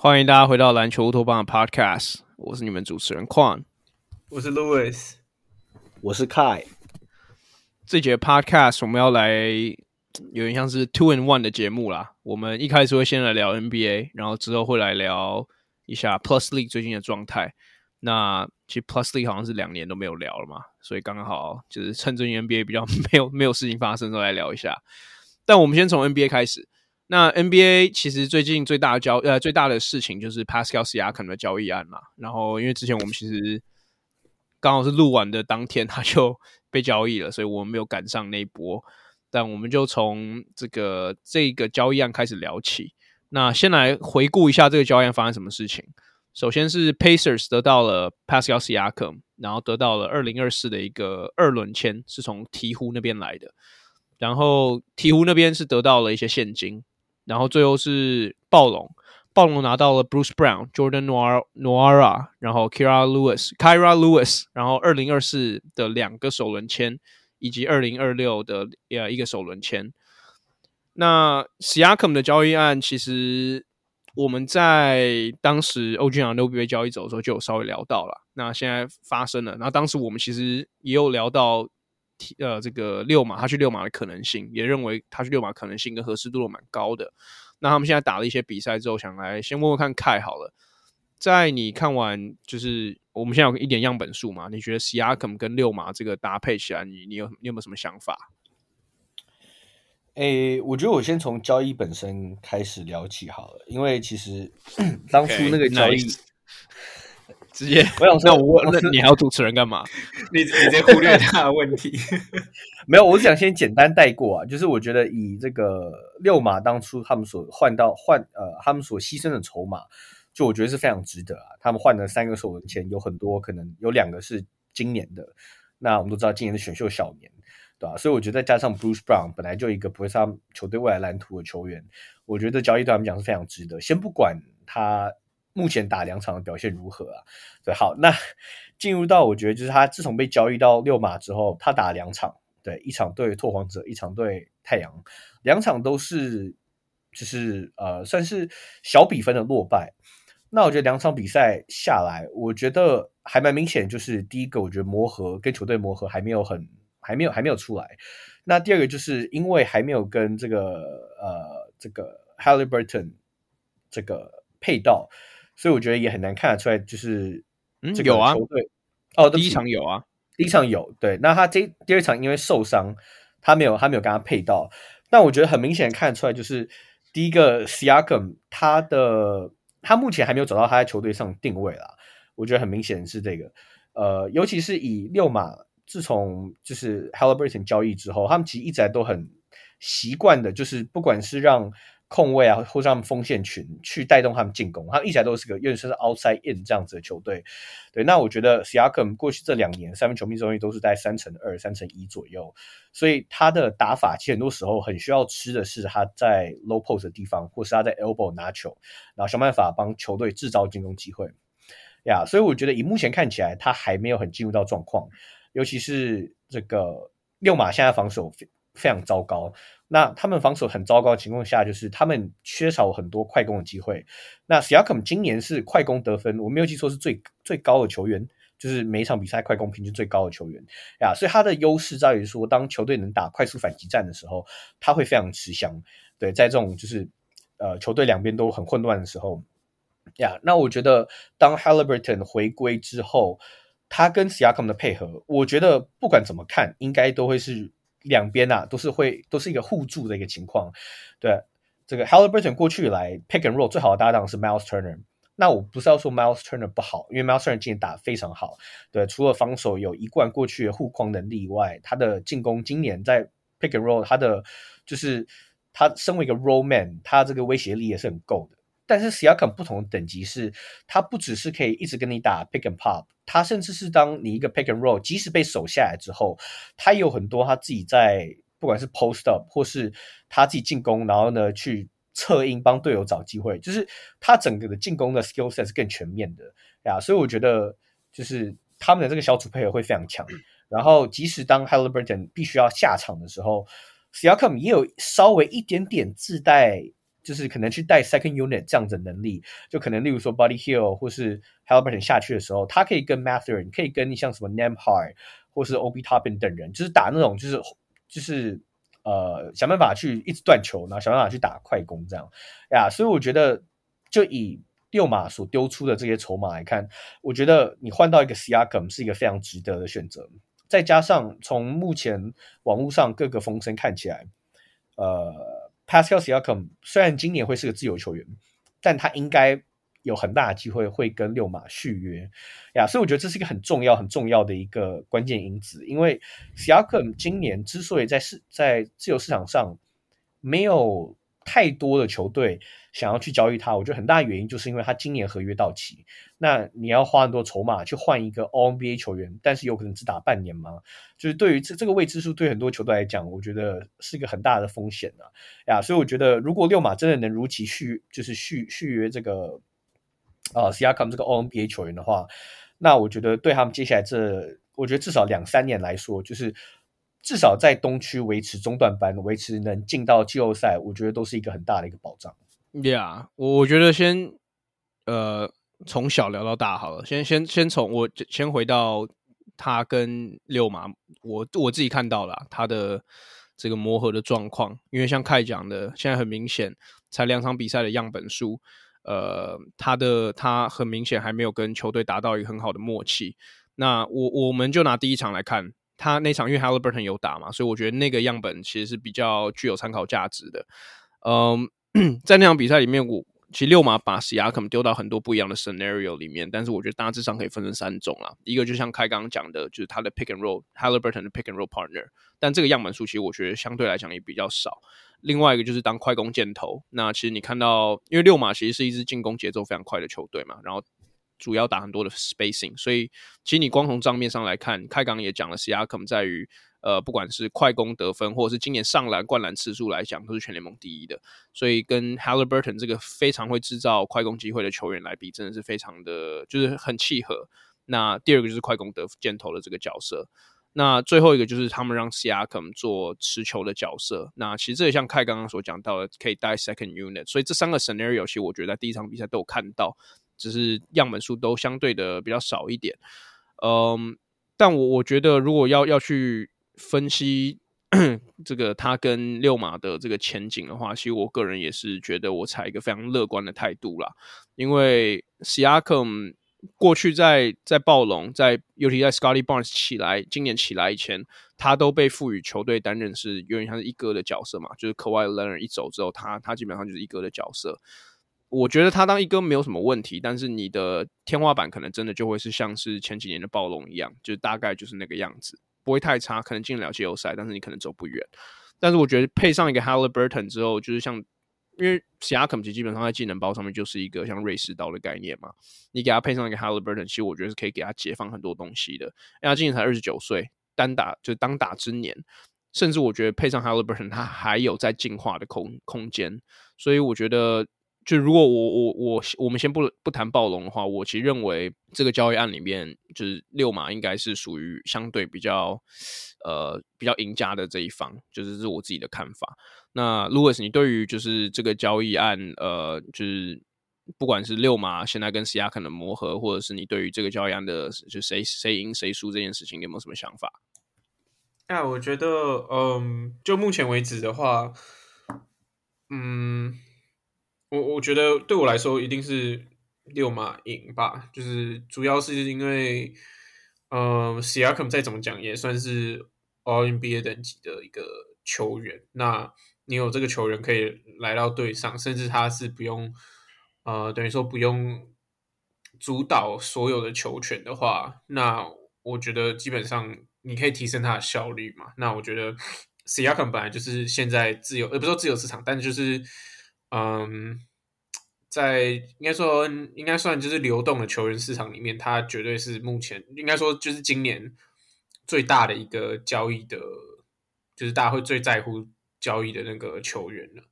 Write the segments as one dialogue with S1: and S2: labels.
S1: 欢迎大家回到篮球乌托邦的 Podcast，我是你们主持人 Quan，
S2: 我是 Louis，
S3: 我是 Kai。
S1: 这节 Podcast 我们要来有点像是 Two and One 的节目啦。我们一开始会先来聊 NBA，然后之后会来聊一下 Plus League 最近的状态。那其实 Plus League 好像是两年都没有聊了嘛，所以刚刚好就是趁最近 NBA 比较 没有没有事情发生，都来聊一下。但我们先从 NBA 开始。那 NBA 其实最近最大的交呃最大的事情就是 Pascal s i a k a 的交易案嘛。然后因为之前我们其实刚好是录完的当天他就被交易了，所以我们没有赶上那一波。但我们就从这个这个交易案开始聊起。那先来回顾一下这个交易案发生什么事情。首先是 Pacers 得到了 Pascal Siakam，然后得到了二零二四的一个二轮签，是从鹈鹕那边来的。然后鹈鹕那边是得到了一些现金。然后最后是暴龙，暴龙拿到了 Bruce Brown、Jordan nor nora 然后 Kira Lewis、Kira Lewis，然后二零二四的两个首轮签，以及二零二六的呃一个首轮签。那 Siakam 的交易案，其实我们在当时 OG Anunoby 被交易走的时候就有稍微聊到了。那现在发生了，那当时我们其实也有聊到。呃，这个六马他去六马的可能性，也认为他去六马可能性跟合适度都蛮高的。那他们现在打了一些比赛之后，想来先问问看凯好了。在你看完，就是我们现在有一点样本数嘛？你觉得 Siakam 跟六马这个搭配起来，你你有你有没有什么想法？
S3: 诶，我觉得我先从交易本身开始聊起好了，因为其实 当初那个交易。Okay.
S1: 直接，我想说，我那你还要主持人干嘛？
S2: 你你直接忽略他的问题。
S3: 没有，我是想先简单带过啊。就是我觉得以这个六马当初他们所换到换呃，他们所牺牲的筹码，就我觉得是非常值得啊。他们换了三个首轮签，有很多可能有两个是今年的。那我们都知道今年是选秀小年，对吧？所以我觉得再加上 Bruce Brown 本来就一个不会是他们球队未来蓝图的球员，我觉得交易对他们讲是非常值得。先不管他。目前打两场的表现如何啊？对，好，那 进入到我觉得就是他自从被交易到六马之后，他打了两场，对，一场对拓荒者，一场对太阳，两场都是就是呃算是小比分的落败。那我觉得两场比赛下来，我觉得还蛮明显，就是第一个，我觉得磨合跟球队磨合还没有很还没有还没有出来。那第二个就是因为还没有跟这个呃这个 Haliburton 这个配到。所以我觉得也很难看得出来，就是这个球队、嗯、有啊，哦，
S1: 第一场有啊，
S3: 第一场有，对。那他这第二场因为受伤，他没有他没有跟他配到。但我觉得很明显看得出来，就是第一个 Siakam 他的他目前还没有找到他在球队上定位啦。我觉得很明显是这个，呃，尤其是以六马自从就是 Halliburton 交易之后，他们其实一直都很习惯的，就是不管是让。控卫啊，或者他们锋线群去带动他们进攻，他一直都是个，尤其是 outside in 这样子的球队。对，那我觉得 Siakam 过去这两年三分球命中率都是在三成二、三成一左右，所以他的打法其实很多时候很需要吃的是他在 low post 的地方，或是他在 elbow 拿球，然后想办法帮球队制造进攻机会。呀、所以我觉得以目前看起来，他还没有很进入到状况，尤其是这个六马现在防守非常糟糕。那他们防守很糟糕的情况下，就是他们缺少很多快攻的机会。那 Siakam 今年是快攻得分，我没有记错是最最高的球员，就是每一场比赛快攻平均最高的球员呀。所以他的优势在于说，当球队能打快速反击战的时候，他会非常吃香。对，在这种就是呃球队两边都很混乱的时候呀，那我觉得当 Haliburton 回归之后，他跟 Siakam 的配合，我觉得不管怎么看，应该都会是。两边啊，都是会都是一个互助的一个情况。对，这个 Haliburton 过去以来 pick and roll 最好的搭档是 Miles Turner。那我不是要说 Miles Turner 不好，因为 Miles Turner 今年打得非常好。对，除了防守有一贯过去的护框能力以外，他的进攻今年在 pick and roll，他的就是他身为一个 roll man，他这个威胁力也是很够的。但是 Siakam 不同的等级是，他不只是可以一直跟你打 pick and pop，他甚至是当你一个 pick and roll，即使被守下来之后，他有很多他自己在不管是 post up 或是他自己进攻，然后呢去策应，帮队友找机会，就是他整个的进攻的 skill set 是更全面的呀。所以我觉得，就是他们的这个小组配合会非常强。然后，即使当 Halliburton 必须要下场的时候，Siakam 也有稍微一点点自带，就是可能去带 second unit 这样子的能力。就可能例如说 Buddy Hield 或是 Haliburton 下去的时候，他可以跟 Mathurin 可以跟你像什么 Nemhard 或是 ob top 等人，就是打那种就是就是。呃，想办法去一直断球，然后想办法去打快攻，这样呀。所以我觉得，就以六马所丢出的这些筹码来看，我觉得你换到一个 Siakam 是一个非常值得的选择。再加上从目前网络上各个风声看起来，呃，Pascal Siakam 虽然今年会是个自由球员，但他应该。有很大的机会会跟六马续约呀，所以我觉得这是一个很重要、很重要的一个关键因子。因为 Siakam 今年之所以在市在自由市场上没有太多的球队想要去交易他，我觉得很大原因就是因为他今年合约到期，那你要花很多筹码去换一个 NBA 球员，但是有可能只打半年吗？就是对于这这个未知数，对很多球队来讲，我觉得是一个很大的风险啊呀。所以我觉得，如果六马真的能如期续，就是续续约这个。啊，Siakam 这个 NBA 球员的话，那我觉得对他们接下来这，我觉得至少两三年来说，就是至少在东区维持中段班，维持能进到季后赛，我觉得都是一个很大的一个保障。
S1: Yeah，我觉得先呃从小聊到大好了，先先先从我先回到他跟六马，我我自己看到了他的这个磨合的状况，因为像凯讲的，现在很明显才两场比赛的样本数。呃，他的他很明显还没有跟球队达到一个很好的默契。那我我们就拿第一场来看，他那场因为 Haliburton 有打嘛，所以我觉得那个样本其实是比较具有参考价值的。嗯，在那场比赛里面，我其实六马把 Siakam 丢到很多不一样的 scenario 里面，但是我觉得大致上可以分成三种啦。一个就像开刚刚讲的，就是他的 pick and roll，Haliburton 的 pick and roll partner，但这个样本数其实我觉得相对来讲也比较少。另外一个就是当快攻箭头，那其实你看到，因为六马其实是一支进攻节奏非常快的球队嘛，然后主要打很多的 spacing，所以其实你光从账面上来看，开港也讲了，Siakam 在于呃不管是快攻得分，或者是今年上篮灌篮次数来讲，都是全联盟第一的，所以跟 Halliburton 这个非常会制造快攻机会的球员来比，真的是非常的就是很契合。那第二个就是快攻得箭头的这个角色。那最后一个就是他们让 Siakam 做持球的角色。那其实这也像凯刚刚所讲到的，可以带 second unit。所以这三个 scenario 其实我觉得在第一场比赛都有看到，只是样本数都相对的比较少一点。嗯，但我我觉得如果要要去分析 这个他跟六马的这个前景的话，其实我个人也是觉得我采一个非常乐观的态度啦，因为 Siakam。过去在在暴龙，在尤其在 Scottie Barnes 起来，今年起来以前，他都被赋予球队担任是有点像是一哥的角色嘛。就是 Kawhi Leonard 一走之后，他他基本上就是一哥的角色。我觉得他当一哥没有什么问题，但是你的天花板可能真的就会是像是前几年的暴龙一样，就大概就是那个样子，不会太差，可能进了季后赛，但是你可能走不远。但是我觉得配上一个 Haliburton 之后，就是像。因为 Siakam 其实基本上在技能包上面就是一个像瑞士刀的概念嘛，你给他配上一个 Haliburton，其实我觉得是可以给他解放很多东西的。因为他今年才二十九岁，单打就是当打之年，甚至我觉得配上 Haliburton，他还有在进化的空空间。所以我觉得，就如果我我我我们先不不谈暴龙的话，我其实认为这个交易案里面，就是六马应该是属于相对比较呃比较赢家的这一方，就是是我自己的看法。那 Louis，你对于就是这个交易案，呃，就是不管是六马现在跟 Siakam 的磨合，或者是你对于这个交易案的就谁谁赢谁输这件事情，你有没有什么想法？
S2: 那我觉得，嗯，就目前为止的话，嗯，我我觉得对我来说一定是六马赢吧，就是主要是因为，嗯，Siakam 再怎么讲也算是 All NBA 等级的一个球员，那。你有这个球员可以来到队上，甚至他是不用，呃，等于说不用主导所有的球权的话，那我觉得基本上你可以提升他的效率嘛。那我觉得 Siakam 本来就是现在自由，呃，不是说自由市场，但就是，嗯，在应该说应该算就是流动的球员市场里面，他绝对是目前应该说就是今年最大的一个交易的，就是大家会最在乎。交易的那个球员了，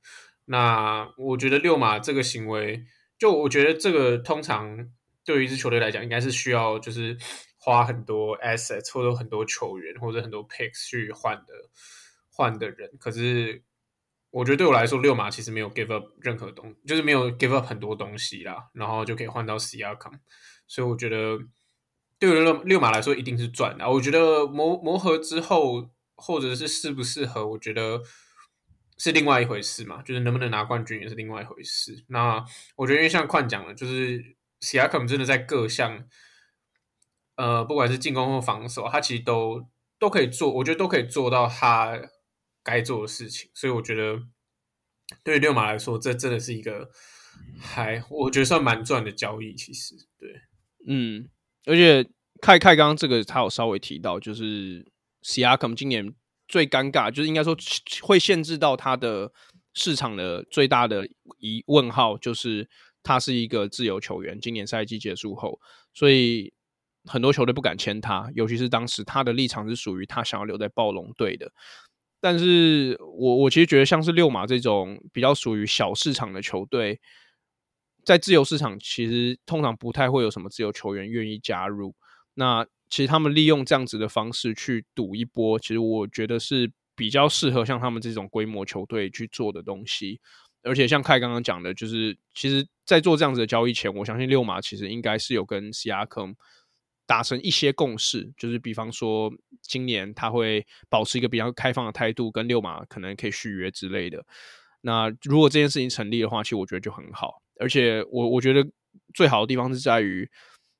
S2: 那我觉得六马这个行为，就我觉得这个通常对于一支球队来讲，应该是需要就是花很多 assets 或者很多球员或者很多 picks 去换的换的人。可是我觉得对我来说，六马其实没有 give up 任何东，就是没有 give up 很多东西啦，然后就可以换到 Siakam。所以我觉得对于六六马来说一定是赚的。我觉得磨磨合之后，或者是适不适合，我觉得。是另外一回事嘛，就是能不能拿冠军也是另外一回事。那我觉得，因为像宽讲的，就是 Siakam 真的在各项，呃，不管是进攻或防守，他其实都都可以做，我觉得都可以做到他该做的事情。所以我觉得，对于溜马来说，这真的是一个还我觉得算蛮赚的交易。其实，对，
S1: 嗯，而且凯凯刚刚这个他有稍微提到，就是 C R Com 今年。最尴尬就是应该说会限制到他的市场的最大的疑问号，就是他是一个自由球员。今年赛季结束后，所以很多球队不敢签他，尤其是当时他的立场是属于他想要留在暴龙队的。但是我我其实觉得像是六马这种比较属于小市场的球队，在自由市场其实通常不太会有什么自由球员愿意加入。那其实他们利用这样子的方式去赌一波，其实我觉得是比较适合像他们这种规模球队去做的东西。而且像凯刚刚讲的，就是其实，在做这样子的交易前，我相信六马其实应该是有跟 C R 坑达成一些共识，就是比方说今年他会保持一个比较开放的态度，跟六马可能可以续约之类的。那如果这件事情成立的话，其实我觉得就很好。而且我我觉得最好的地方是在于。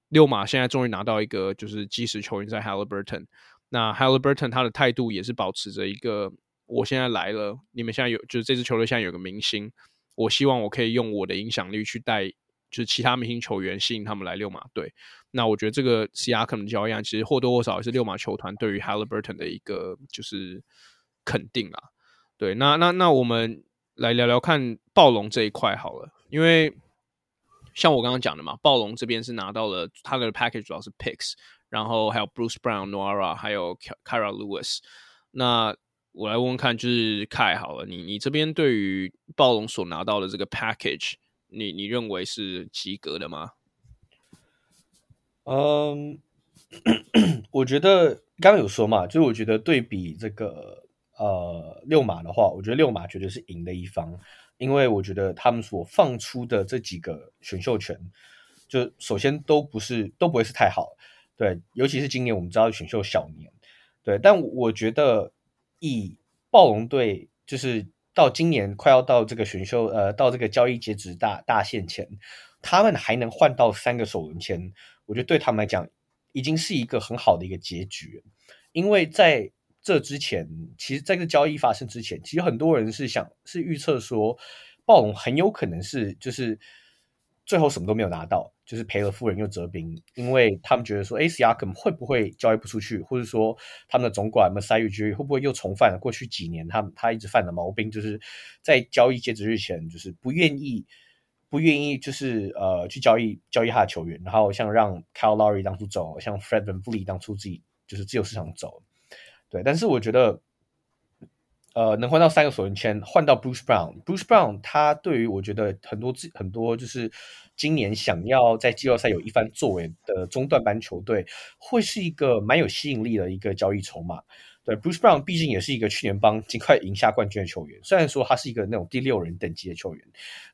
S1: 六马现在终于拿到一个就是基石球员在 Haliburton，那 Haliburton 他的态度也是保持着一个，我现在来了，你们现在有就是这支球队现在有个明星，我希望我可以用我的影响力去带就是其他明星球员吸引他们来六马队。那我觉得这个 C R 可能交易案其实或多或少也是六马球团对于 Haliburton 的一个就是肯定啊。对，那那那我们来聊聊看暴龙这一块好了，因为。像我刚刚讲的嘛，暴龙这边是拿到了他的 package 主要是 picks，然后还有 Bruce Brown、Nwora，还有 Kira Lewis。那我来问问看，就是 Kai 好了，你你这边对于暴龙所拿到的这个 package，你你认为是及格的吗？
S3: 嗯，我觉得刚刚有说嘛，就是我觉得对比这个呃六马的话，我觉得六马绝对是赢的一方。因为我觉得他们所放出的这几个选秀权，就首先都不是都不会是太好，对，尤其是今年我们知道选秀小年，对，但我觉得以暴龙队就是到今年快要到这个选秀呃到这个交易截止大大限前，他们还能换到三个首轮签，我觉得对他们来讲已经是一个很好的一个结局，因为在。这之前，其实在这交易发生之前，其实很多人是想是预测说，暴龙很有可能是就是最后什么都没有拿到，就是赔了夫人又折兵，因为他们觉得说，哎，Siakam 会不会交易不出去，或者说他们的总管 Masai u j i 会不会又重犯了过去几年他他一直犯的毛病，就是在交易截止日前就是不愿意不愿意就是呃去交易交易他的球员，然后像让 Cal Lowry 当初走，像 Fred Van Vliet 当初自己就是自由市场走。对，但是我觉得，呃，能换到三个首轮签，换到 Bruce Brown，Bruce Brown 他对于我觉得很多很多就是今年想要在季后赛有一番作为的中段班球队，会是一个蛮有吸引力的一个交易筹码。对，Bruce Brown 毕竟也是一个去年帮尽快赢下冠军的球员，虽然说他是一个那种第六人等级的球员，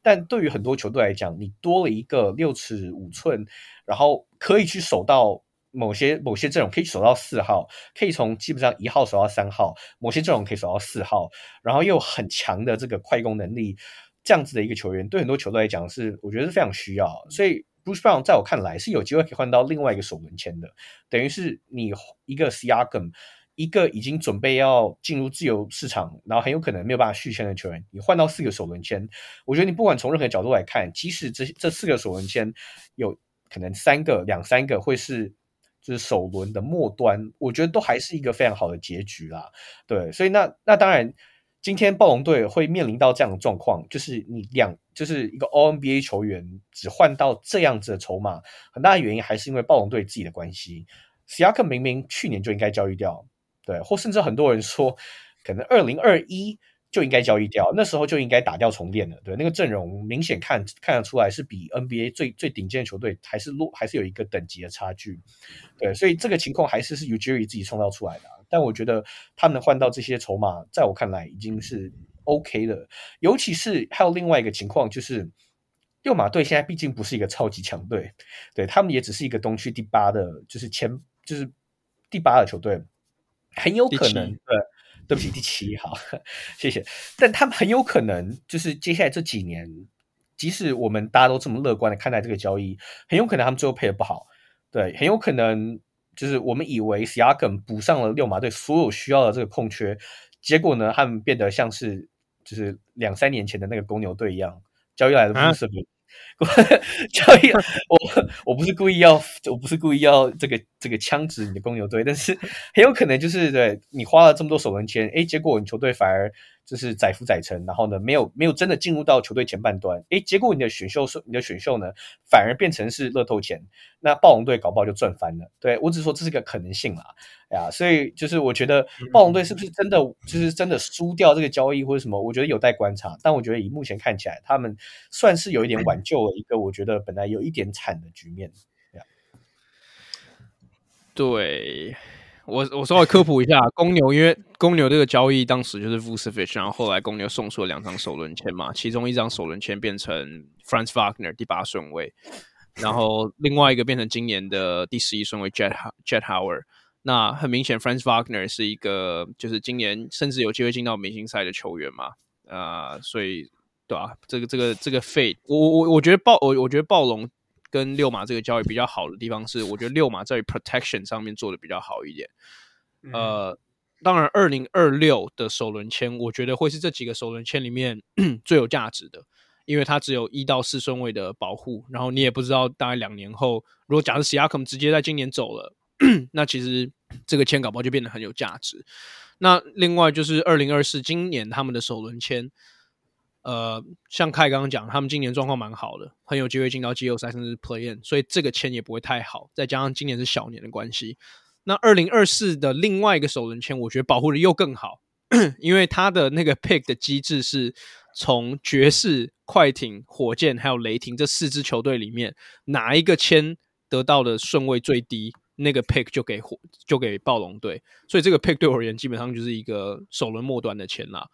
S3: 但对于很多球队来讲，你多了一个六尺五寸，然后可以去守到。某些某些阵容可以守到四号，可以从基本上一号守到三号；某些阵容可以守到四号，然后又很强的这个快攻能力，这样子的一个球员，对很多球队来讲是我觉得是非常需要。所以 Bruce Brown 在我看来是有机会可以换到另外一个首轮签的，等于是你一个 Siakam，一个已经准备要进入自由市场，然后很有可能没有办法续签的球员，你换到四个首轮签，我觉得你不管从任何角度来看，即使这这四个首轮签有可能三个两三个会是。就是首轮的末端，我觉得都还是一个非常好的结局啦。对，所以那那当然，今天暴龙队会面临到这样的状况，就是你两就是一个 O N B A 球员只换到这样子的筹码，很大的原因还是因为暴龙队自己的关系。Siakam 明明去年就应该交易掉，对，或甚至很多人说，可能二零二一就应该交易掉，那时候就应该打掉重练了。对，那个阵容明显看看得出来是比 NBA 最最顶尖的球队还是落还是有一个等级的差距。对，所以这个情况还是是 Ujiri 自己创造出来的。但我觉得他们换到这些筹码，在我看来已经是 OK 的。尤其是还有另外一个情况，就是六马队现在毕竟不是一个超级强队，对，他们也只是一个东区第八的，就是前就是第八的球队，很有可能对。对不起，第七，好，谢谢。但他们很有可能就是接下来这几年，即使我们大家都这么乐观的看待这个交易，很有可能他们最后配的不好。对，很有可能就是我们以为 Siakam 补上了六马队所有需要的这个空缺，结果呢，他们变得像是就是两三年前的那个公牛队一样，交易来的不是。交易，我我不是故意要，我不是故意要这个这个枪指你的公牛队，但是 很有可能就是对你花了这么多首轮签，诶，结果你球队反而。就是载浮载沉，然后呢，没有没有真的进入到球队前半端，诶，结果你的选秀是你的选秀呢，反而变成是乐透钱，那暴龙队搞不好就赚翻了。对，我只是说这是个可能性啦，哎呀，所以就是我觉得暴龙队是不是真的就是真的输掉这个交易或者什么，我觉得有待观察。但我觉得以目前看起来，他们算是有一点挽救了一个我觉得本来有一点惨的局面。
S1: 对。我我稍微科普一下，公牛因为公牛这个交易当时就是 Vucevic，然后后来公牛送出了两张首轮签嘛，其中一张首轮签变成 Franz Wagner 第八顺位，然后另外一个变成今年的第十一顺位 Jet Jet Howard。那很明显，Franz Wagner 是一个就是今年甚至有机会进到明星赛的球员嘛，啊、所以对吧、这个这个这个 fade，我我我觉得暴我我觉得暴龙。跟六马这个交易比较好的地方是，我觉得六马在 protection 上面做的比较好一点。呃，当然，二零二六的首轮签，我觉得会是这几个首轮签里面 最有价值的，因为它只有一到四顺位的保护，然后你也不知道大概两年后，如果假设 Siakam 直接在今年走了，那其实这个签搞不好就变得很有价值。那另外就是二零二四今年他们的首轮签。呃，像凯刚刚讲，他们今年状况蛮好的，很有机会进到季后赛甚至 Play In，所以这个签也不会太好。再加上今年是小年的关系，那二零二四的另外一个首轮签，我觉得保护的又更好，因为他的那个 Pick 的机制是从爵士、快艇、火箭还有雷霆这四支球队里面，哪一个签得到的顺位最低，那个 Pick 就给火就给暴龙队，所以这个 Pick 对我而言基本上就是一个首轮末端的签啦。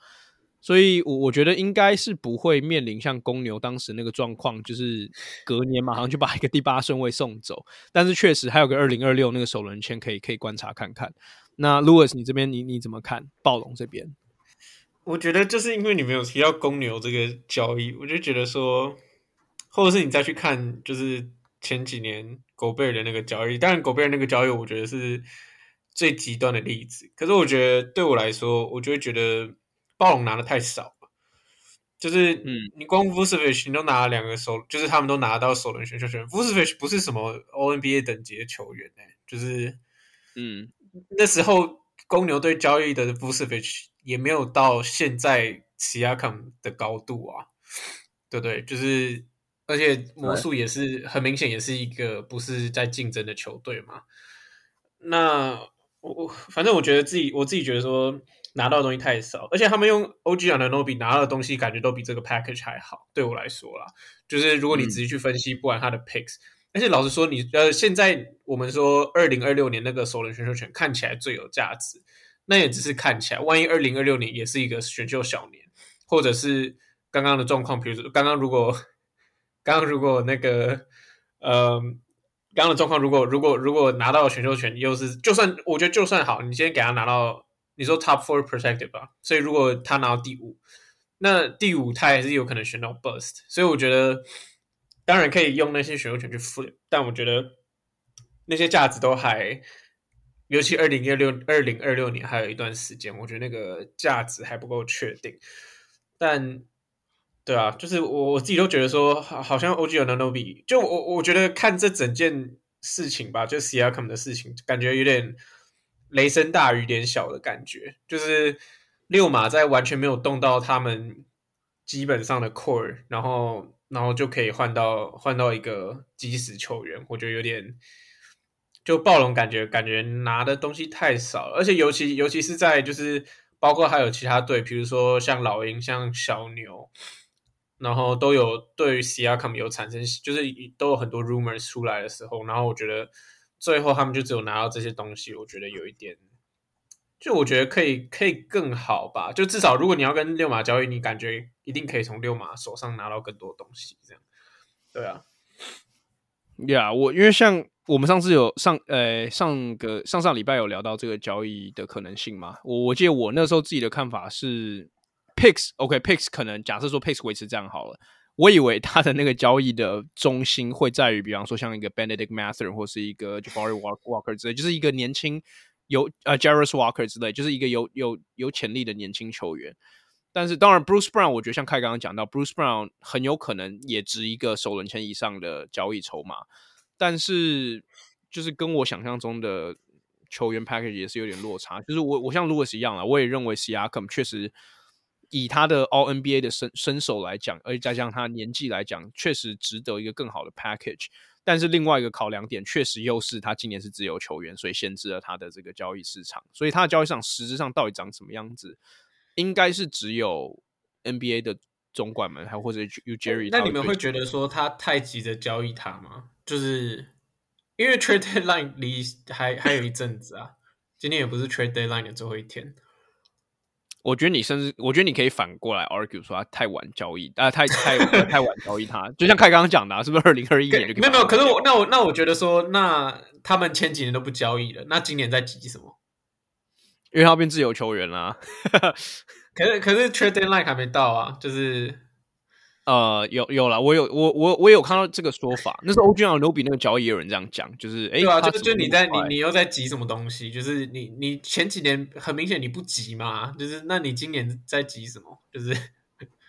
S1: 所以，我我觉得应该是不会面临像公牛当时那个状况，就是隔年马上就把一个第八顺位送走。但是确实还有个二零二六那个首轮签可以可以观察看看。那 Louis，你这边你你怎么看暴龙这边？
S2: 我觉得就是因为你没有提到公牛这个交易，我就觉得说，或者是你再去看，就是前几年狗贝尔的那个交易。当然，狗贝尔那个交易，我觉得是最极端的例子。可是我觉得对我来说，我就会觉得。暴龙拿的太少了，就是嗯，你光 Vucevic 你都拿了两个首，就是他们都拿到首轮选秀权。Vucevic 不是什么 All NBA 等级的球员哎、欸，就是嗯，那时候公牛队交易的 Vucevic 也没有到现在 Siakam 的高度啊，对不对？就是而且魔术也是很明显也是一个不是在竞争的球队嘛。那我我反正我觉得自己我自己觉得说。拿到的东西太少，而且他们用 OG Anunoby 拿到的东西，感觉都比这个 package 还好。对我来说啦，就是如果你仔细去分析，不管他的 picks，、而且老实说你，呃，现在我们说二零二六年那个首轮选秀权看起来最有价值，那也只是看起来。万一二零二六年也是一个选秀小年，或者是刚刚的状况，比如说刚刚如果 刚刚如果那个呃，刚刚的状况，如果如果如果拿到选秀权，又是就算我觉得就算好，你先给他拿到。你说 top four protected 吧，所以如果他拿到第五，那第五他还是有可能选到 burst，所以我觉得当然可以用那些选秀权去 flip，但我觉得那些价值都还，尤其二零二六二零二六年还有一段时间，我觉得那个价值还不够确定。但对啊，就是我我自己都觉得说，好像 OG Anunoby，就我我觉得看这整件事情吧，就 Siakam 的事情，感觉有点。雷声大雨点小的感觉，就是六马在完全没有动到他们基本上的 core，然后然后就可以换到换到一个基石球员，我觉得有点就暴龙感觉感觉拿的东西太少了，而且尤其尤其是在就是包括还有其他队，比如说像老鹰、像小牛，然后都有对 Siakam 有产生，就是都有很多 rumors 出来的时候，然后我觉得最后他们就只有拿到这些东西，我觉得有一点，就我觉得可以可以更好吧，就至少如果你要跟六马交易，你感觉一定可以从六马手上拿到更多东西，这样，对啊，
S1: 呀，yeah, 我因为像。我们上次有上呃上个上上礼拜有聊到这个交易的可能性嘛？我我记得我那时候自己的看法是，Picks OK，Picks 可能假设说 Picks 维持这样好了。我以为他的那个交易的中心会在于，比方说像一个 Bennedict Mathurin 或是一个 Jabari Walker 之类，就是一个年轻有呃 j a r u s Walker 之类，就是一个有有有潜力的年轻球员。但是当然 Bruce Brown 我觉得像凯刚刚讲到，Bruce Brown 很有可能也值一个首轮签以上的交易筹码。但是，就是跟我想象中的球员 package 也是有点落差。就是我，我像 Louis 一样啊，我也认为 Siakam 确实以他的 All NBA 的身身手来讲，而且再加上他年纪来讲，确实值得一个更好的 package。但是另外一个考量点，确实又是他今年是自由球员，所以限制了他的这个交易市场。所以他的交易市场实质上到底长什么样子，应该是只有 NBA 的总管们，还或者 Ujiri。
S2: 那你们会觉得说他太急着交易他吗？就是因为 trade deadline 离还还有一阵子啊，今天也不是 trade deadline 的最后一天。
S1: 我觉得你甚至，我觉得你可以反过来 argue 说他太晚交易啊，太太 太晚交易他，就像凯刚刚讲的、啊，是不是二零二一年就可以？
S2: 没有没有，可是我那我那我觉得说，那他们前几年都不交易了，那今年在急什么？
S1: 因为他要变自由球员啦。
S2: 可是可是 trade deadline 还没到啊，就是。
S1: 呃，有有了，我有我我我有看到这个说法。那时候 OG 和 Anunoby 那个交易也有人这样讲，就是哎，
S2: 对啊，就就你在你你又在急什么东西？就是你你前几年很明显你不急嘛，就是那你今年在急什么？就是，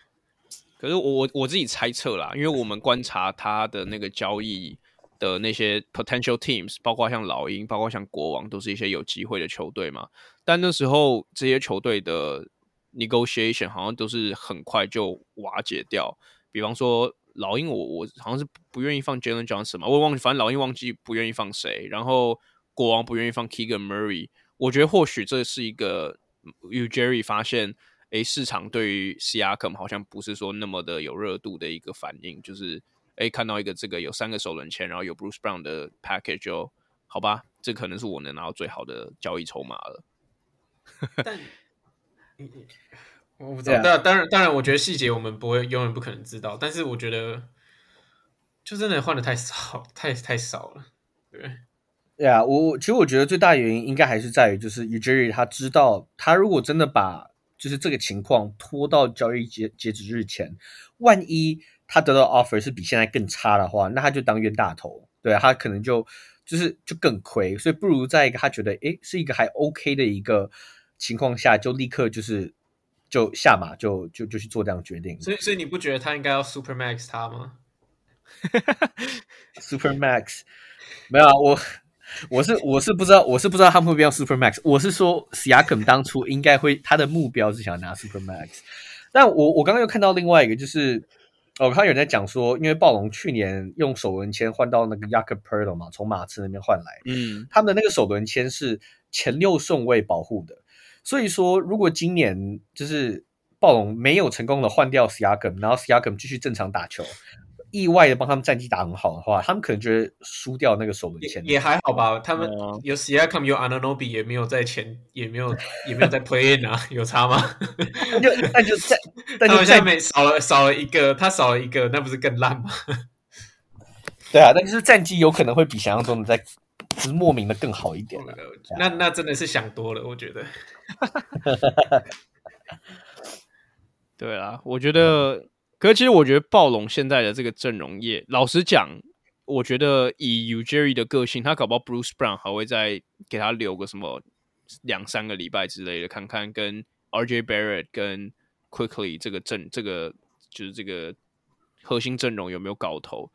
S1: 可是我我我自己猜测啦，因为我们观察他的那个交易的那些 potential teams，包括像老鹰，包括像国王，都是一些有机会的球队嘛。但那时候这些球队的。Negotiation 好像都是很快就瓦解掉，比方说老鹰，我我好像是不愿意放 Jalen Johnson 嘛，我忘记，反正老鹰忘记不愿意放谁，然后国王不愿意放 Keegan Murray，我觉得或许这是一个 Ujerry 发现，诶，市场对于 c r c m 好像不是说那么的有热度的一个反应，就是诶，看到一个这个有三个首轮签，然后有 Bruce Brown 的 package 就好吧，这可能是我能拿到最好的交易筹码了。
S2: 但我不知道，当然，当然，当然，我觉得细节我们不会，永远不可能知道。但是我觉得，就真的换的太少，太太少了。对，
S3: 对啊，我我其实我觉得最大原因应该还是在于，就是 Ujiri 他知道，他如果真的把就是这个情况拖到交易截截止日前，万一他得到 offer 是比现在更差的话，那他就当冤大头。对啊，他可能就就是就更亏，所以不如在一个他觉得诶是一个还 OK 的一个。情况下就立刻就是就下马就就就去做这样决定，
S2: 所以所以你不觉得他应该要 super max 他吗？
S3: super max 没有啊，我我是我是不知道我是不知道他们会不会要 super max，我是说 Siakam 当初应该会他的目标是想拿 super max，但我我刚刚又看到另外一个就是我看到有人在讲说，因为暴龙去年用首轮签换到那个 Jakob Poeltl 嘛，从马刺那边换来，嗯，他们的那个首轮签是前六顺位保护的。所以说，如果今年就是暴龙没有成功的换掉 Siakam，然后 Siakam 继续正常打球，意外的帮他们战绩打很好的话，他们可能觉得输掉那个首轮签
S2: 也还好吧。他们有 Siakam 有 Anunoby 也没有在前，也没有也没有在 play in 啊，有差吗？
S3: 那 就那就在，
S2: 但就下面少了少了一个，他少了一个，那不是更烂吗？
S3: 对啊，但就是战绩有可能会比想象中的在。是莫名的更好一点，
S2: 那那真的是想多了，我觉得。
S1: 对啊，我觉得，可是其实我觉得暴龙现在的这个阵容也，老实讲，我觉得以 u j e r y 的个性，他搞不好 Bruce Brown 还会再给他留个什么两三个礼拜之类的，看看跟 RJ Barrett 跟 Quickley 这个阵，这个就是这个核心阵容有没有搞头。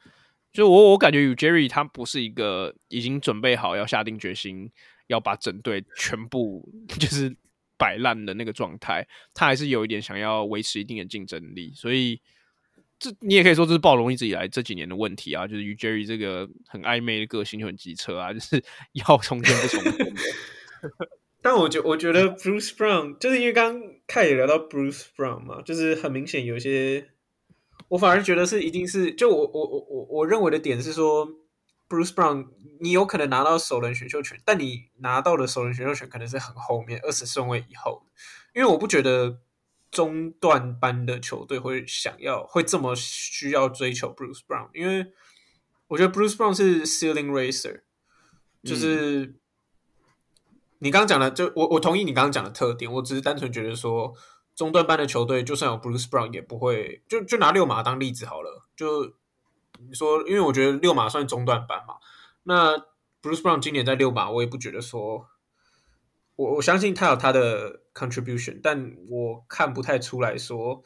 S1: 就我我感觉于 Jerry 他不是一个已经准备好要下定决心要把整队全部 就是摆烂的那个状态，他还是有一点想要维持一定的竞争力。所以，这你也可以说这是暴龙一直以来这几年的问题啊，就是于 Jerry 这个很暧昧的个性就很机车啊，就是要重建不重建的。
S2: 但我觉我觉得 Bruce Brown 就是因为刚刚看也聊到 Bruce Brown 嘛，就是很明显有一些，我反而觉得是一定是，就我我我我我认为的点是说，Bruce Brown 你有可能拿到首轮选秀权，但你拿到的首轮选秀权可能是很后面二十顺位以后，因为我不觉得中段班的球队会想要会这么需要追求 Bruce Brown，因为我觉得 Bruce Brown 是 ceiling raiser，就是。嗯你刚刚讲的，就我我同意你刚刚讲的特点。我只是单纯觉得说，中段班的球队就算有 Bruce Brown 也不会，就就拿六马当例子好了。就你说，因为我觉得六马算中段班嘛。那 Bruce Brown 今年在六马，我也不觉得说，我我相信他有他的 contribution，但我看不太出来说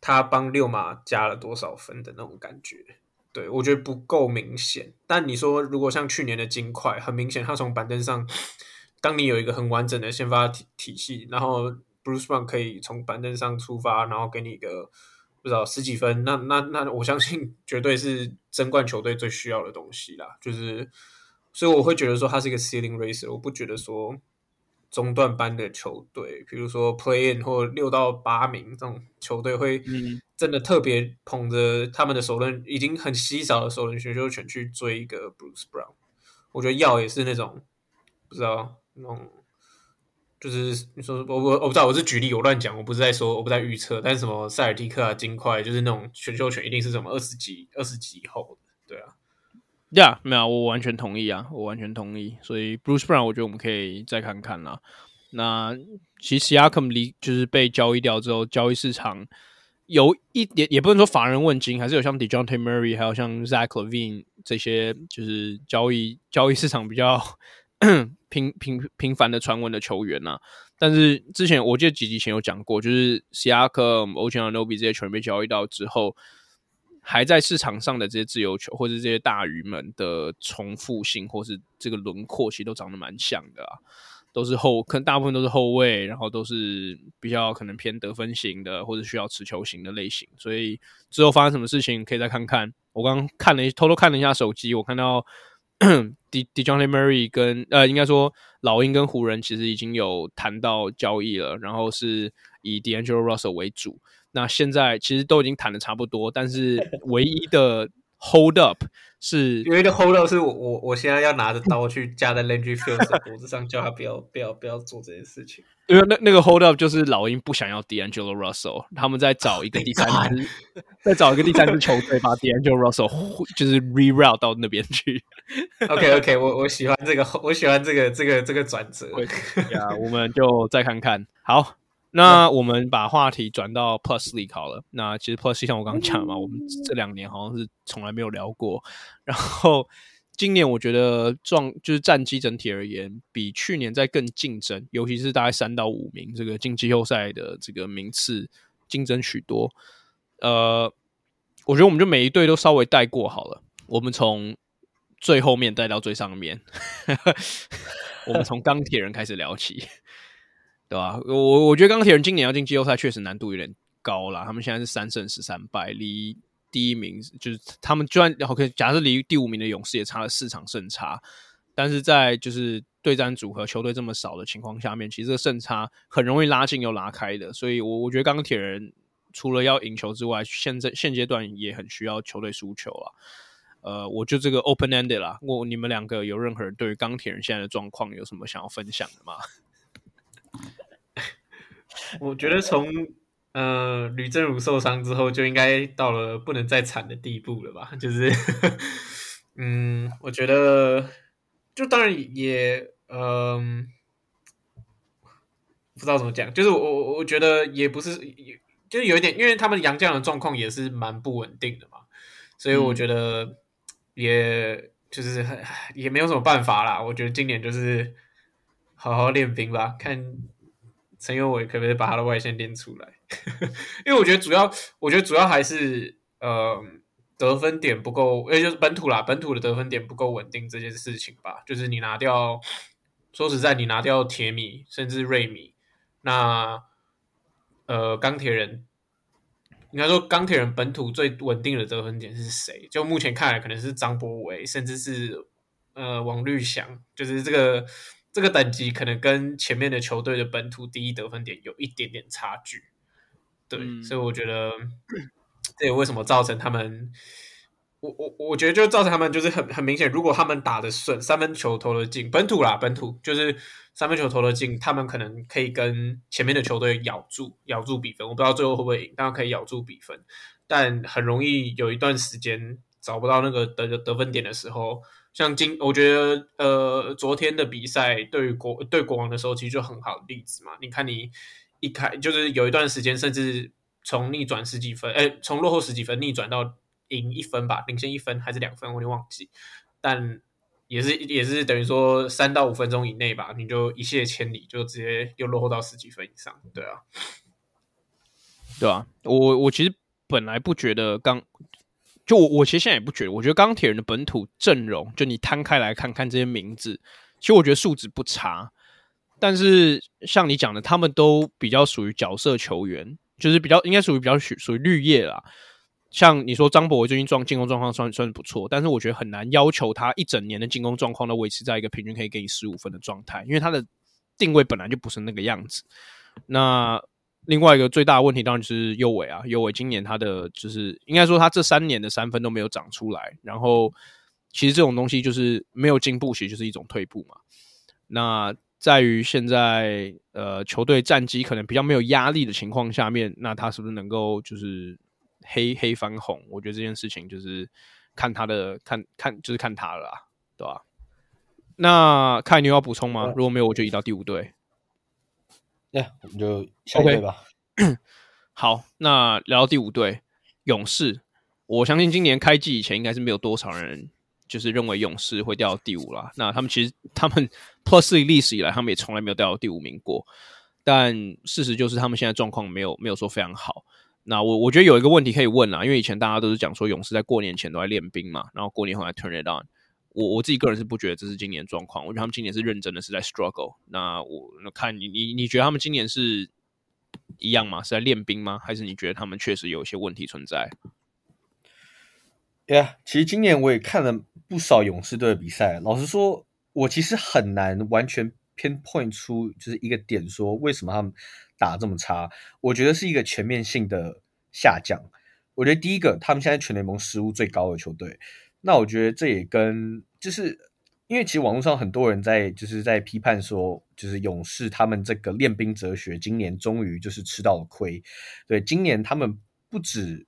S2: 他帮六马加了多少分的那种感觉。对，我觉得不够明显。但你说，如果像去年的金块，很明显，他从板凳上，当你有一个很完整的先发体体系，然后 Bruce Brown 可以从板凳上出发，然后给你一个不知道十几分，那那那我相信 绝对是争冠球队最需要的东西啦。就是，所以我会觉得说他是一个 ceiling raiser，我不觉得说。中段班的球队，比如说 Play In 或六到八名这种球队，会真的特别捧着他们的首轮已经很稀少的首轮选秀权去追一个 Bruce Brown。我觉得要也是那种不知道那种，就是你说我我我不知道，我是举例，我乱讲，我不是在说，我不在预测。但是什么塞尔蒂克啊、金块，就是那种选秀权一定是什么二十几、二十几以后的，对啊。
S1: 呀没有，我完全同意啊，我完全同意。所以 Bruce Brown，我觉得我们可以再看看啦。那其实 Siakam 离就是被交易掉之后，交易市场有一点，也不能说乏人问津，还是有像 Dejounte Murray，还有像 Zach Levine 这些，就是交易交易市场比较频频频繁的传闻的球员呐、啊。但是之前我记得几集前有讲过，就是 Siakam、OG Anunoby 这些球员被交易到之后。还在市场上的这些自由球，或者这些大鱼们的重复性，或是这个轮廓，其实都长得蛮像的啊，都是后，可能大部分都是后卫，然后都是比较可能偏得分型的，或者需要持球型的类型。所以之后发生什么事情，可以再看看。我刚刚看了一，偷偷看了一下手机，我看到 Dejounte Murray 跟呃，应该说老鹰跟湖人其实已经有谈到交易了，然后是以 D'Angelo Russell 为主。那现在其实都已经谈的差不多，但是唯一的 hold up 是，
S2: 有一的 hold up 是我我我现在要拿着刀去架在 Landry Fields 的脖子上，叫他不要不要不要做这件事情。
S1: 因为那那个 hold up 就是老鹰不想要 D'Angelo Russell，他们在找一个 第三支，在找一个第三支球队把 D'Angelo Russell 就是 reroute 到那边去。
S2: OK OK，我我喜欢这个，我喜欢这个这个这个转折。
S1: 呀，yeah, 我们就再看看。好。那我们把话题转到 Plus League 好了。那其实 Plus League 像我刚刚讲的嘛，我们这两年好像是从来没有聊过。然后今年我觉得状就是战绩整体而言，比去年在更竞争，尤其是大概三到五名这个进季后赛的这个名次竞争许多。呃，我觉得我们就每一队都稍微带过好了。我们从最后面带到最上面，我们从钢铁人开始聊起。对吧？我我觉得钢铁人今年要进季后赛确实难度有点高啦。他们现在是三胜十三败，离第一名就是他们，就算 OK，假设离第五名的勇士也差了四场胜差，但是在就是对战组合球队这么少的情况下面，其实这个胜差很容易拉近又拉开的。所以我，我我觉得钢铁人除了要赢球之外，现在现阶段也很需要球队输球啊。呃，我就这个 open ended 啦。我你们两个有任何人对于钢铁人现在的状况有什么想要分享的吗？
S2: 我觉得从呃吕政儒受伤之后，就应该到了不能再惨的地步了吧？就是，嗯，我觉得就当然也嗯、呃，不知道怎么讲，就是我我我觉得也不是，就是有一点，因为他们杨将的状况也是蛮不稳定的嘛，所以我觉得也就是也没有什么办法啦。我觉得今年就是好好练兵吧，看。陈友伟可不可以把他的外线练出来？因为我觉得主要，我觉得主要还是呃得分点不够，也就是本土啦，本土的得分点不够稳定这件事情吧。就是你拿掉，说实在，你拿掉铁米甚至瑞米，那呃钢铁人，应该说钢铁人本土最稳定的得分点是谁？就目前看来，可能是张博伟，甚至是呃王律翔，就是这个。这个等级可能跟前面的球队的本土第一得分点有一点点差距。对，嗯、所以我觉得 这也为什么造成他们。我我我觉得就造成他们就是很很明显，如果他们打的顺，三分球投的进，本土啦，本土就是三分球投的进，他们可能可以跟前面的球队咬住咬住比分。我不知道最后会不会赢，当然可以咬住比分，但很容易有一段时间找不到那个得得分点的时候，像今我觉得呃昨天的比赛对于国对国王的时候，其实就很好的例子嘛。你看你一开就是有一段时间，甚至从逆转十几分，哎，从落后十几分逆转到。赢一分吧，领先一分还是两分，我有点忘记。但也是也是等于说三到五分钟以内吧，你就一泻千里，就直接又落后到十几分以上。对啊，
S1: 对啊，我我其实本来不觉得刚，就我我其实现在也不觉得，我觉得钢铁人的本土阵容，就你摊开来看看这些名字，其实我觉得素质不差。但是像你讲的，他们都比较属于角色球员，就是比较应该属于比较属属于绿叶啦。像你说张博最近状进攻状况算算是不错，但是我觉得很难要求他一整年的进攻状况都维持在一个平均可以给你十五分的状态，因为他的定位本来就不是那个样子。那另外一个最大的问题当然就是右伟啊，右伟今年他的就是应该说他这三年的三分都没有长出来，然后其实这种东西就是没有进步，其实就是一种退步嘛。那在于现在呃球队战绩可能比较没有压力的情况下面，那他是不是能够就是？黑黑翻红，我觉得这件事情就是看他的，看看就是看他了啦，对吧？那看你有要补充吗？如果没有，我就移到第五队。
S3: 那、yeah, 我们就下一队吧。
S1: Okay. 好，那聊到第五队勇士，我相信今年开季以前应该是没有多少人就是认为勇士会掉到第五啦。那他们其实他们 Plus 历史以来，他们也从来没有掉到第五名过。但事实就是他们现在状况没有没有说非常好。那我我觉得有一个问题可以问啦，因为以前大家都是讲说勇士在过年前都在练兵嘛，然后过年后来 turn it on。我我自己个人是不觉得这是今年状况，我觉得他们今年是认真的是在 struggle。那我那看你你你觉得他们今年是一样吗？是在练兵吗？还是你觉得他们确实有一些问题存在？
S3: 对啊，其实今年我也看了不少勇士队的比赛。老实说，我其实很难完全 pinpoint 出就是一个点，说为什么他们。打这么差，我觉得是一个全面性的下降。我觉得第一个，他们现在全联盟失误最高的球队。那我觉得这也跟就是因为其实网络上很多人在就是在批判说，就是勇士他们这个练兵哲学今年终于就是吃到了亏。对，今年他们不止。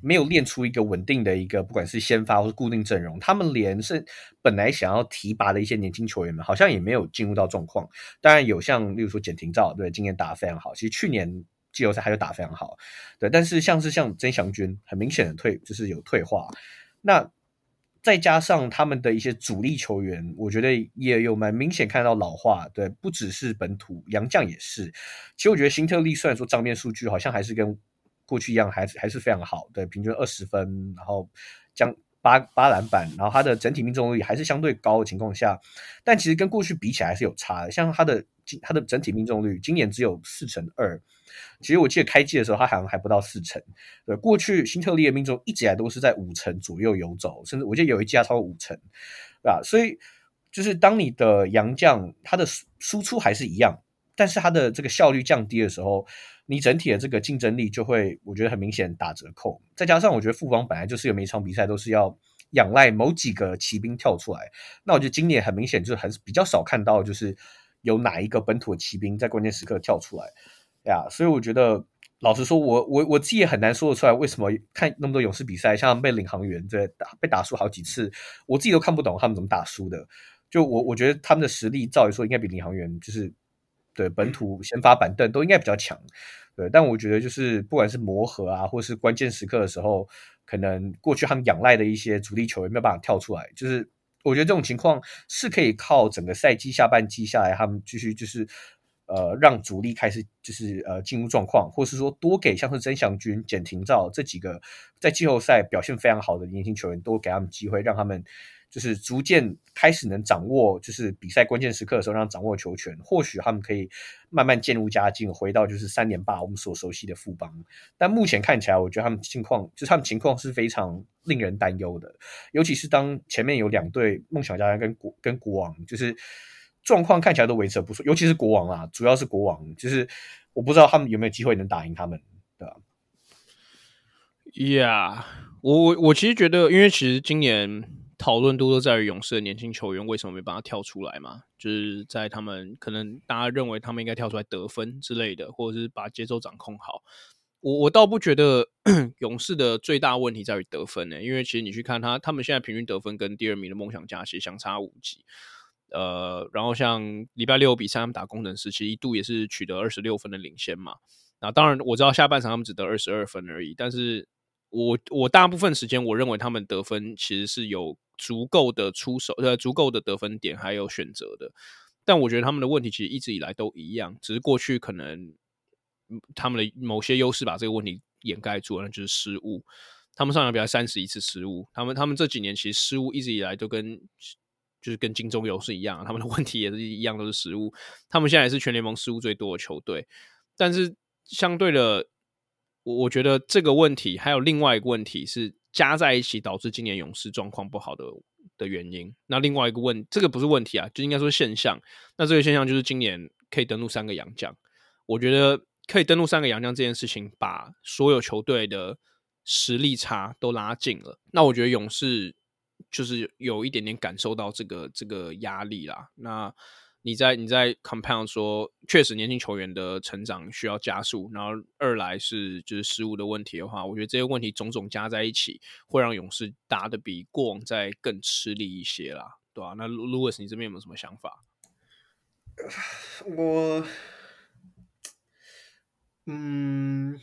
S3: 没有练出一个稳定的一个，不管是先发或是固定阵容，他们连是本来想要提拔的一些年轻球员们，好像也没有进入到状况。当然有像，例如说简廷照，对，今年打得非常好。其实去年季后赛还是打非常好，对。但是像是像曾祥军，很明显的退，就是有退化。那再加上他们的一些主力球员，我觉得也有蛮明显看到老化。对，不只是本土洋将也是。其实我觉得新特利虽然说账面数据好像还是跟。过去一样还是还是非常好，对，平均二十分，然后将八八篮板，然后他的整体命中率还是相对高的情况下，但其实跟过去比起来还是有差的。像他的他的整体命中率今年只有四成二，其实我记得开季的时候他好像还不到四成。对，过去辛特利的命中一直以来都是在五成左右游走，甚至我记得有一季他超过五成，对吧？所以就是当你的洋将他的输出还是一样，但是他的这个效率降低的时候。你整体的这个竞争力就会，我觉得很明显打折扣。再加上我觉得富邦本来就是有每一场比赛都是要仰赖某几个骑兵跳出来，那我觉得今年很明显就是很比较少看到，就是有哪一个本土的骑兵在关键时刻跳出来呀。所以我觉得，老实说我，我我我自己也很难说得出来，为什么看那么多勇士比赛，像被领航员在打被打输好几次，我自己都看不懂他们怎么打输的。就我我觉得他们的实力，照理说应该比领航员就是。对，本土先发板凳都应该比较强，对，但我觉得就是不管是磨合啊，或是关键时刻的时候，可能过去他们仰赖的一些主力球员没有办法跳出来，就是我觉得这种情况是可以靠整个赛季下半季下来，他们继续就是呃让主力开始就是呃进入状况，或是说多给像是曾祥军、简廷照这几个在季后赛表现非常好的年轻球员，多给他们机会，让他们。就是逐渐开始能掌握，就是比赛关键时刻的时候让掌握球权，或许他们可以慢慢渐入佳境，回到就是三连霸我们所熟悉的富邦。但目前看起来，我觉得他们情况就是他们情况是非常令人担忧的，尤其是当前面有两队梦想家跟国跟国王，就是状况看起来都维持不错，尤其是国王啊，主要是国王，就是我不知道他们有没有机会能打赢他们，对吧
S1: ？Yeah，我我我其实觉得，因为其实今年讨论度都在于勇士的年轻球员为什么没办法跳出来嘛，就是在他们可能大家认为他们应该跳出来得分之类的，或者是把节奏掌控好。我我倒不觉得 勇士的最大问题在于得分呢、因为其实你去看他，他们现在平均得分跟第二名的梦想家其实相差无几。呃，然后像礼拜六比赛他们打工程师，其实一度也是取得二十六分的领先嘛。那当然我知道下半场他们只得二十二分而已，但是我我大部分时间我认为他们得分其实是有足够的出手，呃，足够的得分点还有选择的。但我觉得他们的问题其实一直以来都一样，只是过去可能。他们的某些优势把这个问题掩盖住了，那就是失误。他们上场比赛三十一次失误，他们他们这几年其实失误一直以来都跟就是跟金州勇士一样，他们的问题也是一样，都是失误。他们现在也是全联盟失误最多的球队，但是相对的，我我觉得这个问题还有另外一个问题是加在一起导致今年勇士状况不好的的原因。那另外一个问，这个不是问题啊，就应该说现象。那这个现象就是今年可以登陆三个洋将，我觉得。可以登陆三个洋将这件事情，把所有球队的实力差都拉近了。那我觉得勇士就是有一点点感受到这个这个压力啦。那你在你在 compound 说，确实年轻球员的成长需要加速，然后二来是就是失误的问题的话，我觉得这些问题种种加在一起，会让勇士打得比过往再更吃力一些啦，对吧、啊？那 Louis，你这边有没有什么想法？
S2: 我。嗯，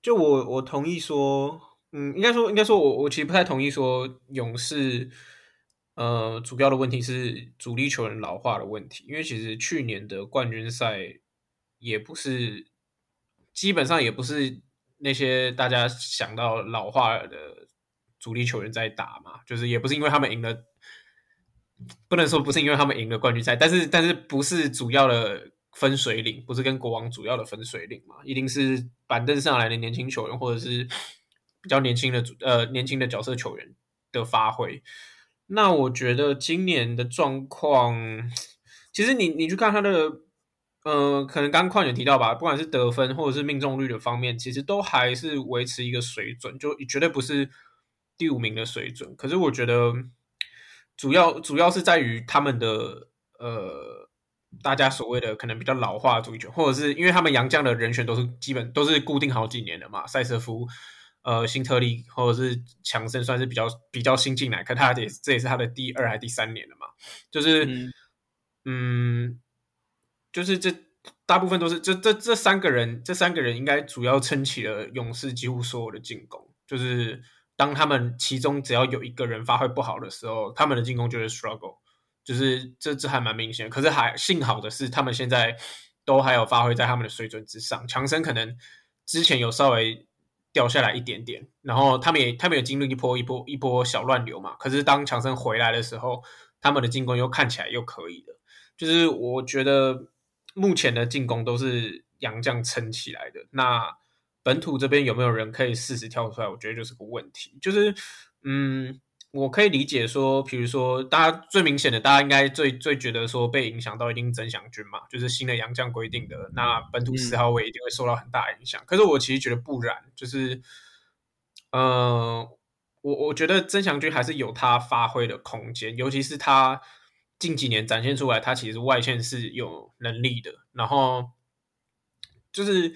S2: 就我我同意说，嗯，应该说应该说我我其实不太同意说勇士，呃，主要的问题是主力球员老化的问题，因为其实去年的冠军赛也不是，基本上也不是那些大家想到老化的主力球员在打嘛，就是也不是因为他们赢了，不能说不是因为他们赢了冠军赛，但是但是不是主要的。分水岭不是跟国王主要的分水岭嘛？一定是板凳上来的年轻球员，或者是比较年轻的呃年轻的角色球员的发挥。那我觉得今年的状况，其实你你去看他的，呃，可能刚矿也提到吧，不管是得分或者是命中率的方面，其实都还是维持一个水准，就绝对不是第五名的水准。可是我觉得主要主要是在于他们的呃。大家所谓的可能比较老化的主力球，或者是因为他们洋将的人选都是基本都是固定好几年的嘛，塞瑟夫、呃，新特利或者是强森算是比较比较新进来，可他也这也是他的第二还第三年了嘛，就是嗯，嗯，就是这大部分都是这这这三个人，这三个人应该主要撑起了勇士几乎所有的进攻，就是当他们其中只要有一个人发挥不好的时候，他们的进攻就会 struggle。就是这这还蛮明显，可是还幸好的是，他们现在都还有发挥在他们的水准之上。强森可能之前有稍微掉下来一点点，然后他们也他们也经历一波一波一波小乱流嘛。可是当强森回来的时候，他们的进攻又看起来又可以了。就是我觉得目前的进攻都是杨将撑起来的。那本土这边有没有人可以适时跳出来？我觉得就是个问题。就是嗯。我可以理解说，比如说，大家最明显的，大家应该最最觉得说被影响到一定曾祥军嘛，就是新的洋将规定的，那本土四号位一定会受到很大影响。嗯、可是我其实觉得不然，就是，呃，我我觉得曾祥军还是有他发挥的空间，尤其是他近几年展现出来，他其实外线是有能力的。然后，就是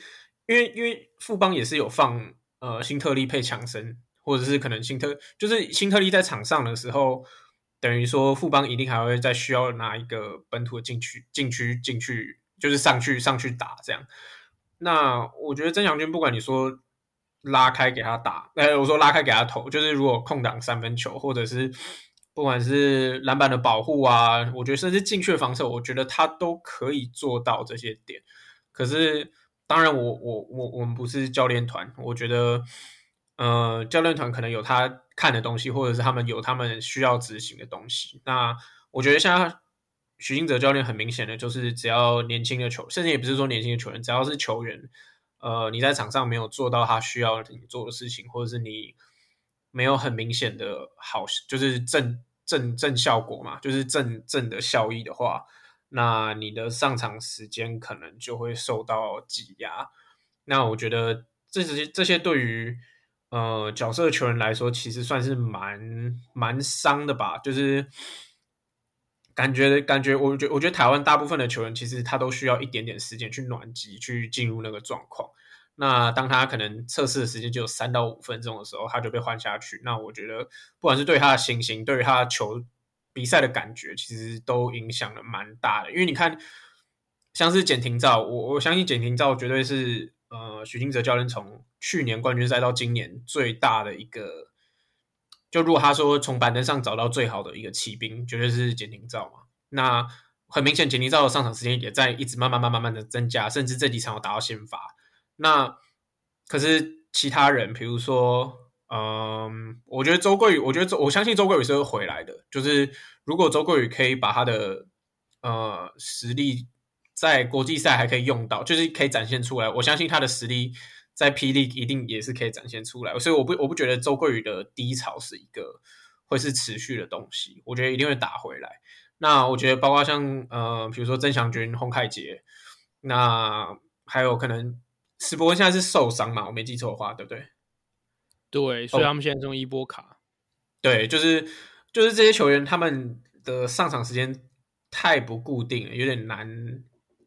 S2: 因为因为富邦也是有放呃新特利配强森。或者是可能辛特就是辛特利在场上的时候，等于说富邦一定还会再需要拿一个本土的禁区禁区进去，就是上去上去打这样。那我觉得曾祥军不管你说拉开给他打，哎，我说拉开给他投，就是如果空档三分球，或者是不管是篮板的保护啊，我觉得甚至禁区防守，我觉得他都可以做到这些点。可是当然，我我我我们不是教练团，我觉得。呃，教练团可能有他看的东西，或者是他们有他们需要执行的东西。那我觉得像许晋哲教练很明显的就是，只要年轻的球，甚至也不是说年轻的球员，只要是球员，呃，你在场上没有做到他需要你做的事情，或者是你没有很明显的好，就是正正正效果嘛，就是正正的效益的话，那你的上场时间可能就会受到挤压。那我觉得这些这些对于呃角色球员来说，其实算是蛮蛮伤的吧。就是感觉感觉，我觉我觉得台湾大部分的球员其实他都需要一点点时间去暖机，去进入那个状况。那当他可能测试的时间就有三到五分钟的时候，他就被换下去。那我觉得，不管是对他的心情，对于他的球比赛的感觉，其实都影响了蛮大的。因为你看，像是简廷照，我我相信简廷照绝对是呃许晋哲教练从去年冠军赛到今年最大的一个。就如果他说从板凳上找到最好的一个骑兵，绝对是简廷照嘛。那很明显，简廷照的上场时间也在一直慢慢慢慢慢的增加，甚至这几场有达到先发。那可是其他人，比如说，嗯，我觉得周桂宇，我觉得周，我相信周桂宇是会回来的。就是如果周桂宇可以把他的呃实力在国际赛还可以用到，就是可以展现出来，我相信他的实力在 P. League 一定也是可以展现出来。所以我不我不觉得周桂宇的低潮是一个会是持续的东西，我觉得一定会打回来。那我觉得包括像呃，比如说曾祥军、洪凯杰，那还有可能。史伯恩现在是受伤嘛？我没记错的话，对不对？
S1: 对，所以他们现在用一波卡。Oh,
S2: 对，就是就是这些球员他们的上场时间太不固定，有点难。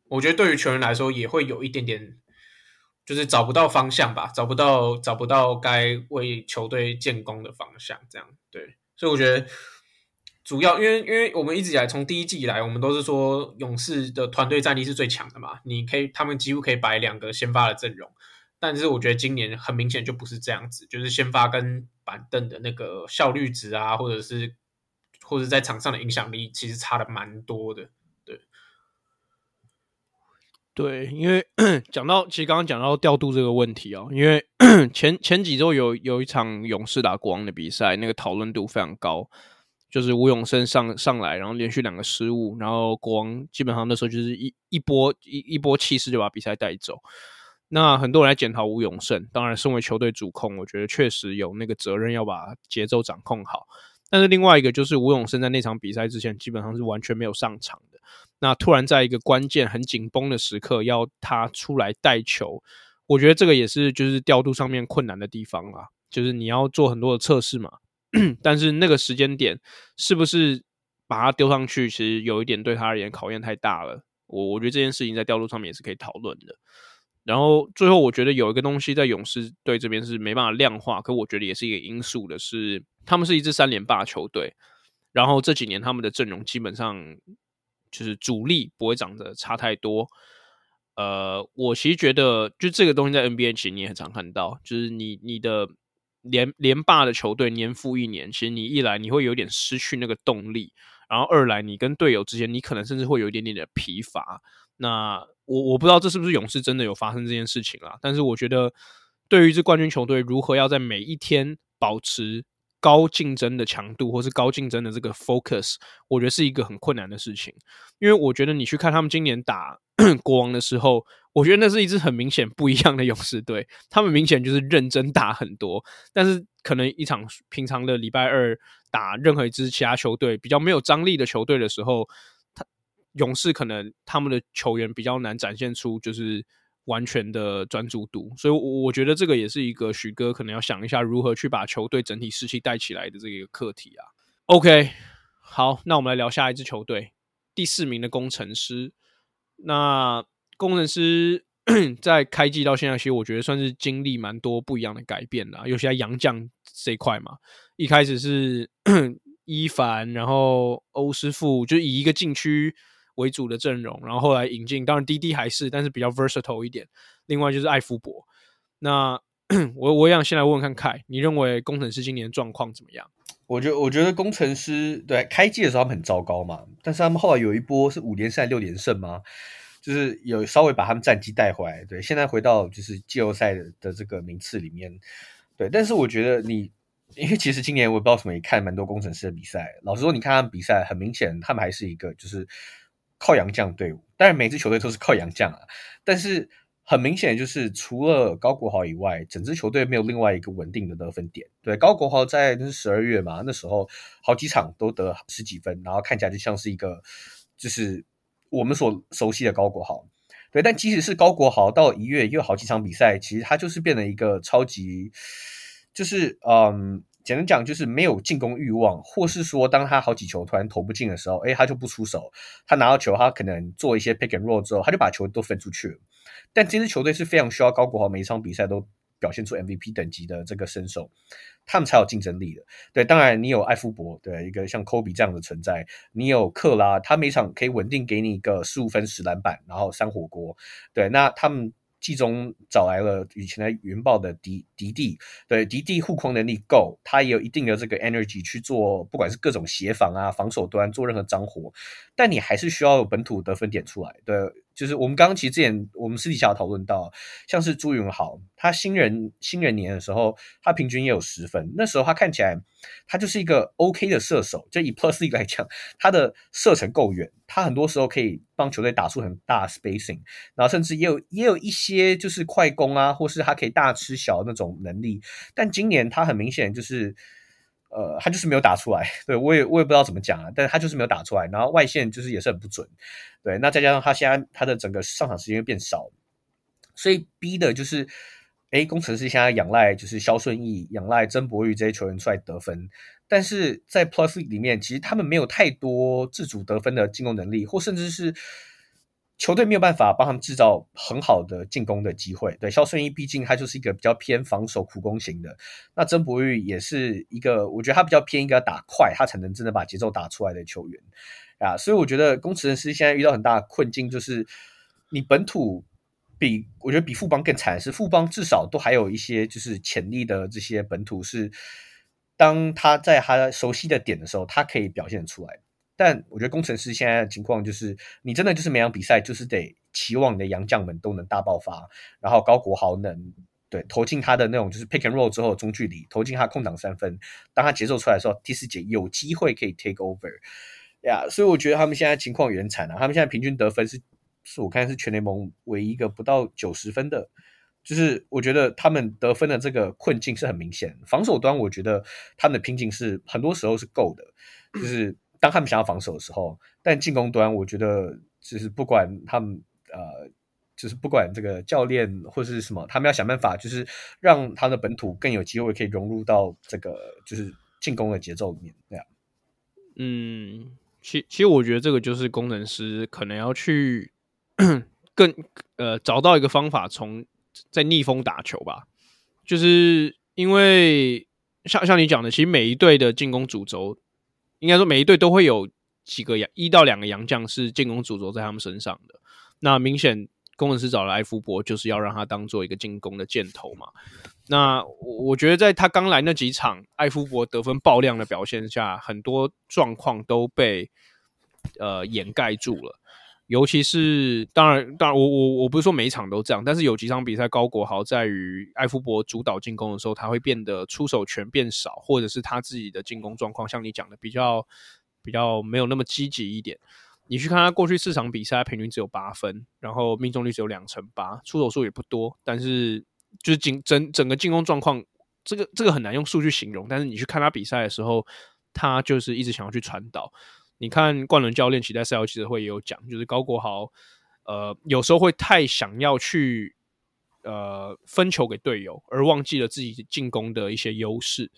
S2: 我觉得对于球员来说也会有一点点，就是找不到方向吧，找不到找不到该为球队建功的方向，这样对。所以我觉得。主要因为因为我们一直以来从第一季以来，我们都是说勇士的团队战力是最强的嘛，你可以他们几乎可以摆两个先发的阵容，但是我觉得今年很明显就不是这样子，就是先发跟板凳的那个效率值啊，或者是或者在场上的影响力，其实差的蛮多的。
S1: 对，因为 讲到其实刚刚讲到调度这个问题哦，因为 前前几周有有一场勇士打国王的比赛，那个讨论度非常高。就是吴永胜上上来，然后连续两个失误，然后国王基本上那时候就是一一波一一波气势就把比赛带走。那很多人来检讨吴永胜，当然身为球队主控，我觉得确实有那个责任要把节奏掌控好。但是另外一个就是吴永胜在那场比赛之前基本上是完全没有上场的。那突然在一个关键很紧绷的时刻要他出来带球，我觉得这个也是就是调度上面困难的地方啊，就是你要做很多的测试嘛。但是那个时间点是不是把他丢上去，其实有一点对他而言考验太大了。我我觉得这件事情在调度上面也是可以讨论的。然后最后我觉得有一个东西在勇士队这边是没办法量化，可我觉得也是一个因素的是，他们是一支三连霸球队，然后这几年他们的阵容基本上就是主力不会长得差太多。呃，我其实觉得就这个东西在 NBA 其实你也很常看到，就是你你的。连连霸的球队年复一年，其实你一来你会有点失去那个动力，然后二来你跟队友之间，你可能甚至会有一点点的疲乏。那我我不知道这是不是勇士真的有发生这件事情啦，但是我觉得对于一支冠军球队，如何要在每一天保持高竞争的强度，或是高竞争的这个 focus，我觉得是一个很困难的事情。因为我觉得你去看他们今年打 国王的时候。我觉得那是一支很明显不一样的 勇士队，他们明显就是认真打很多，但是可能一场平常的礼拜二打任何一支其他球队比较没有张力的球队的时候，他勇士可能他们的球员比较难展现出就是完全的专注度，所以我觉得这个也是一个许哥可能要想一下如何去把球队整体士气带起来的这个课题啊。OK，好，那我们来聊下一支球队，第四名的工程师，那。工程师 在开季到现在，其实我觉得算是经历蛮多不一样的改变啦，尤其在洋将这一块嘛。一开始是 伊凡，然后欧师傅，就以一个禁区为主的阵容，然后后来引进，当然滴滴还是，但是比较 versatile 一点。另外就是艾夫伯。那 我我想先来问问看凯，你认为工程师今年状况怎么样？
S3: 我觉得我觉得工程师对开季的时候他们很糟糕嘛，但是他们后来有一波是五连胜六连胜嘛。就是有稍微把他们战绩带回来，对，现在回到就是季后赛的的这个名次里面，对。但是我觉得你，因为其实今年我也不知道什么，也看蛮多工程师的比赛。老实说，你看他们比赛，很明显他们还是一个就是靠洋将队伍。当然，每支球队都是靠洋将啊，但是很明显就是除了高国豪以外，整支球队没有另外一个稳定的得分点。对，高国豪在那十二月嘛，那时候好几场都得十几分，然后看起来就像是一个就是我们所熟悉的高国豪。对，但即使是高国豪到一月又有好几场比赛，其实他就是变成一个超级，就是嗯。简单讲就是没有进攻欲望，或是说当他好几球突然投不进的时候，诶，他就不出手。他拿到球，他可能做一些 pick and roll 之后，他就把球都分出去了。但这支球队是非常需要高国豪每一场比赛都表现出 MVP 等级的这个身手，他们才有竞争力的。对，当然你有艾夫伯，对，一个像科比这样的存在，你有克拉，他每场可以稳定给你一个十五分、十篮板，然后三火锅。对，那他们。季中找来了以前的云豹的敌敌地，对，敌地护框能力够，他也有一定的这个 energy 去做，不管是各种协防啊、防守端做任何脏活，但你还是需要本土得分点出来，对。就是我们刚刚其实之前我们私底下讨论到，像是朱云豪，他新人新人年的时候，他平均也有十分。那时候他看起来，他就是一个 OK 的射手。就以 Plus League 来讲，他的射程够远，他很多时候可以帮球队打出很大 spacing，然后甚至也有也有一些就是快攻啊，或是他可以大吃小那种能力。但今年他很明显就是。呃，他就是没有打出来，对，我也我也不知道怎么讲啊，但是他就是没有打出来，然后外线就是也是很不准，对，那再加上他现在他的整个上场时间变少，所以逼的就是，诶，工程师现在仰赖就是肖顺义、仰赖曾博玉这些球员出来得分，但是在 Plus 里面，其实他们没有太多自主得分的进攻能力，或甚至是。球队没有办法帮他们制造很好的进攻的机会。对，萧顺议毕竟他就是一个比较偏防守苦攻型的。那曾博玉也是一个，我觉得他比较偏一个打快，他才能真的把节奏打出来的球员啊。所以我觉得工程师现在遇到很大的困境，就是你本土比我觉得比富邦更惨，是富邦至少都还有一些就是潜力的这些本土是，当他在他熟悉的点的时候，他可以表现出来。但我觉得工程师现在的情况就是，你真的就是每场比赛就是得期望你的洋将们都能大爆发，然后高国豪能对投进他的那种就是 pick and roll 之后中距离投进他空档三分，当他节奏出来的时候，第四节有机会可以 take over 呀。所以我觉得他们现在情况原惨啊，他们现在平均得分是是我看是全联盟唯一一个不到九十分的，就是我觉得他们得分的这个困境是很明显。防守端我觉得他们的瓶颈是很多时候是够的，就是。当他们想要防守的时候，但进攻端，我觉得就是不管他们呃，就是不管这个教练或是什么，他们要想办法，就是让他的本土更有机会可以融入到这个就是进攻的节奏里面。这样，
S1: 嗯，其其实我觉得这个就是工程师可能要去 更呃找到一个方法，从在逆风打球吧，就是因为像像你讲的，其实每一队的进攻主轴。应该说，每一队都会有几个洋一到两个洋将是进攻主轴在他们身上的。那明显工程师找了艾夫伯，就是要让他当做一个进攻的箭头嘛。那我觉得在他刚来那几场，艾夫伯得分爆量的表现下，很多状况都被呃掩盖住了。尤其是当然，当然我我我不是说每一场都这样，但是有几场比赛高国豪在于艾夫伯主导进攻的时候，他会变得出手权变少，或者是他自己的进攻状况像你讲的比较比较没有那么积极一点。你去看他过去四场比赛，平均只有八分，然后命中率只有两成八，出手数也不多，但是就是整整整个进攻状况，这个这个很难用数据形容。但是你去看他比赛的时候，他就是一直想要去传导。你看冠伦教练其在赛后记者会也有讲，就是高国豪，呃，有时候会太想要去呃分球给队友，而忘记了自己进攻的一些优势。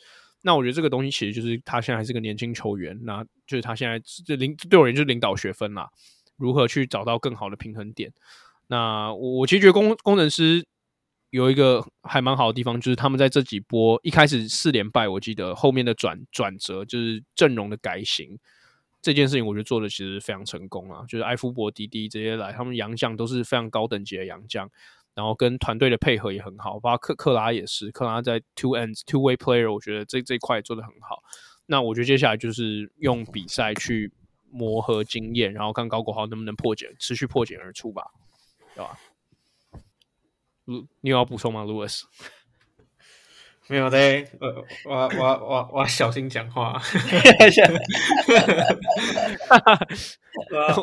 S1: 那我觉得这个东西其实就是他现在还是个年轻球员，那就是他现在这领对我而言就是领导学分啦，如何去找到更好的平衡点。那我我其实觉得工工程师有一个还蛮好的地方，就是他们在这几波一开始四连败，我记得后面的转转折就是阵容的改型。这件事情我觉得做的其实非常成功啊，就是埃夫伯、迪迪这些来，他们洋将都是非常高等级的洋将，然后跟团队的配合也很好，包括克克拉也是，克拉在 two ends two way player，我觉得这这一块做的很好。那我觉得接下来就是用比赛去磨合经验，然后看高国豪能不能破茧，持续破茧而出吧，对吧？你有要补充吗，Louis？
S2: 没有的，呃，我我我我小心讲话。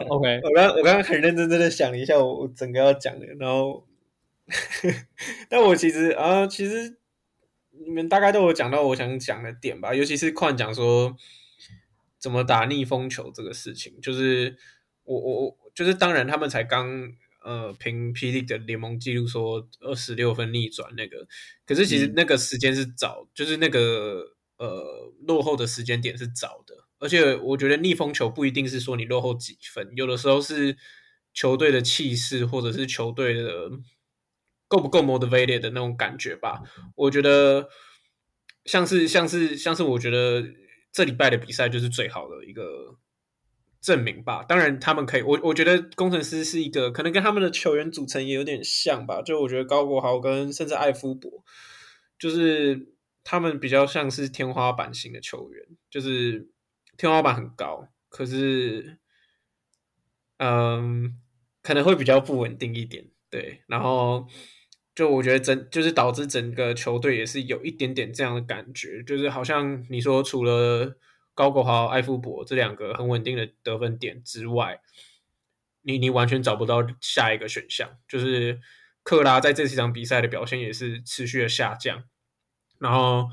S2: OK，我刚我刚刚很认真真的想了一下，我我整个要讲的，然后 但我其实啊、呃，其实你们大概都有讲到我想讲的点吧，尤其是矿讲说怎么打逆风球这个事情，就是我我我就是当然他们才刚呃凭 P League 的联盟记录说二十六分逆转那个，可是其实那个时间是早，嗯、就是那个呃落后的时间点是早的，而且我觉得逆风球不一定是说你落后几分，有的时候是球队的气势或者是球队的。够不够 motivated 的那种感觉吧？我觉得像是像是像是，我觉得这礼拜的比赛就是最好的一个证明吧。当然，他们可以，我我觉得工程师是一个可能跟他们的球员组成也有点像吧。就我觉得高国豪跟甚至艾夫伯，就是他们比较像是天花板型的球员，就是天花板很高，可是嗯，可能会比较不稳定一点。对，然后。就我觉得整就是导致整个球队也是有一点点这样的感觉，就是好像你说除了高国豪、艾夫伯这两个很稳定的得分点之外，你你完全找不到下一个选项。就是克拉在这几场比赛的表现也是持续的下降，然后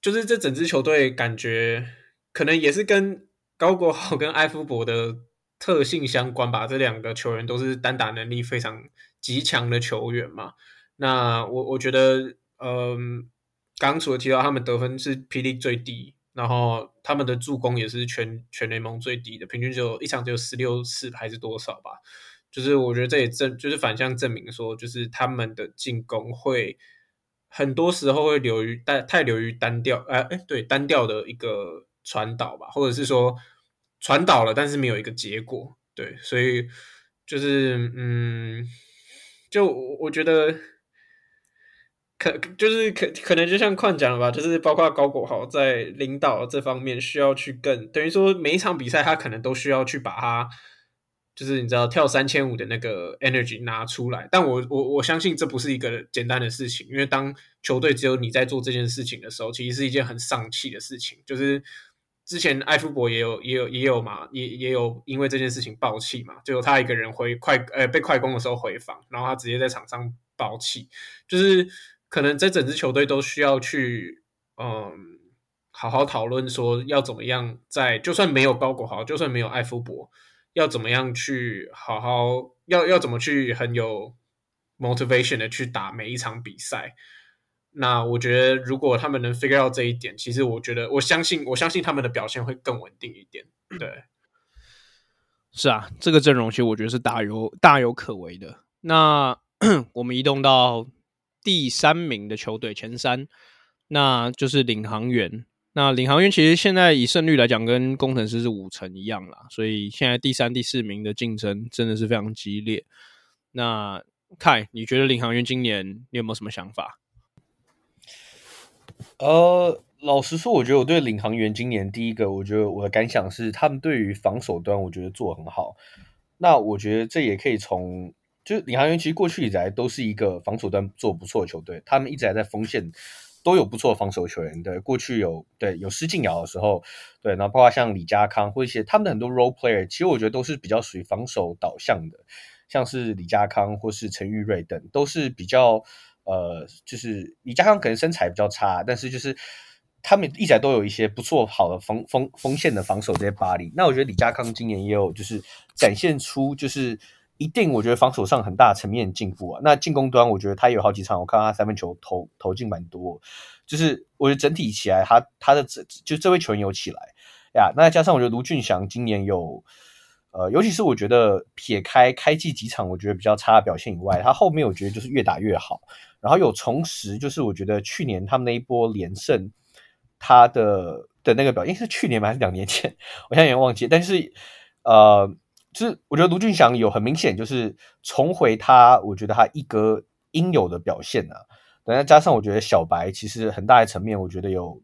S2: 就是这整支球队感觉可能也是跟高国豪跟艾夫伯的特性相关吧。这两个球员都是单打能力非常。极强的球员嘛，那我我觉得，嗯，刚除了提到他们得分是 PD 最低，然后他们的助攻也是全全联盟最低的，平均只有一场只有十六次还是多少吧？就是我觉得这也证，就是反向证明说，就是他们的进攻会很多时候会流于单太流于单调，哎、呃、哎，对，单调的一个传导吧，或者是说传导了，但是没有一个结果，对，所以就是嗯。就我觉得可就是可可能就像矿讲了吧，就是包括高国豪在领导这方面需要去更等于说每一场比赛他可能都需要去把他就是你知道跳三千五的那个 energy 拿出来，但我我我相信这不是一个简单的事情，因为当球队只有你在做这件事情的时候，其实是一件很丧气的事情，就是。之前艾夫伯也有也有也有嘛，也也有因为这件事情爆气嘛，就他一个人回快呃被快攻的时候回防，然后他直接在场上爆气，就是可能在整支球队都需要去嗯好好讨论说要怎么样在就算没有高国豪，就算没有艾夫伯，要怎么样去好好要要怎么去很有 motivation 的去打每一场比赛。那我觉得，如果他们能 figure out 这一点，其实我觉得，我相信，我相信他们的表现会更稳定一点。对，
S1: 是啊，这个阵容其实我觉得是大有大有可为的。那 我们移动到第三名的球队前三，那就是领航员。那领航员其实现在以胜率来讲，跟工程师是五成一样啦，所以现在第三、第四名的竞争真的是非常激烈。那凯，你觉得领航员今年你有没有什么想法？
S3: 呃，老实说，我觉得我对领航员今年第一个，我觉得我的感想是，他们对于防守端，我觉得做得很好。那我觉得这也可以从，就是领航员其实过去以来都是一个防守端做不错的球队，他们一直还在锋线都有不错的防守球员。对，过去有对有施晋尧的时候，对，然后包括像李家康或一些他们的很多 role player，其实我觉得都是比较属于防守导向的，像是李家康或是陈玉瑞等，都是比较。呃，就是李家康可能身材比较差，但是就是他们一直都有一些不错好的锋锋锋线的防守这些把力。那我觉得李家康今年也有就是展现出就是一定我觉得防守上很大层面进步啊。那进攻端我觉得他有好几场我看他三分球投投进蛮多，就是我觉得整体起来他他的这就这位球员有起来呀。那加上我觉得卢俊祥今年有。呃，尤其是我觉得撇开开季几场我觉得比较差的表现以外，他后面我觉得就是越打越好，然后有重拾，就是我觉得去年他们那一波连胜，他的的那个表现是去年吗？还是两年前？我现在有点忘记。但是呃，就是我觉得卢俊祥有很明显就是重回他，我觉得他一哥应有的表现啊。等下加上我觉得小白其实很大的层面，我觉得有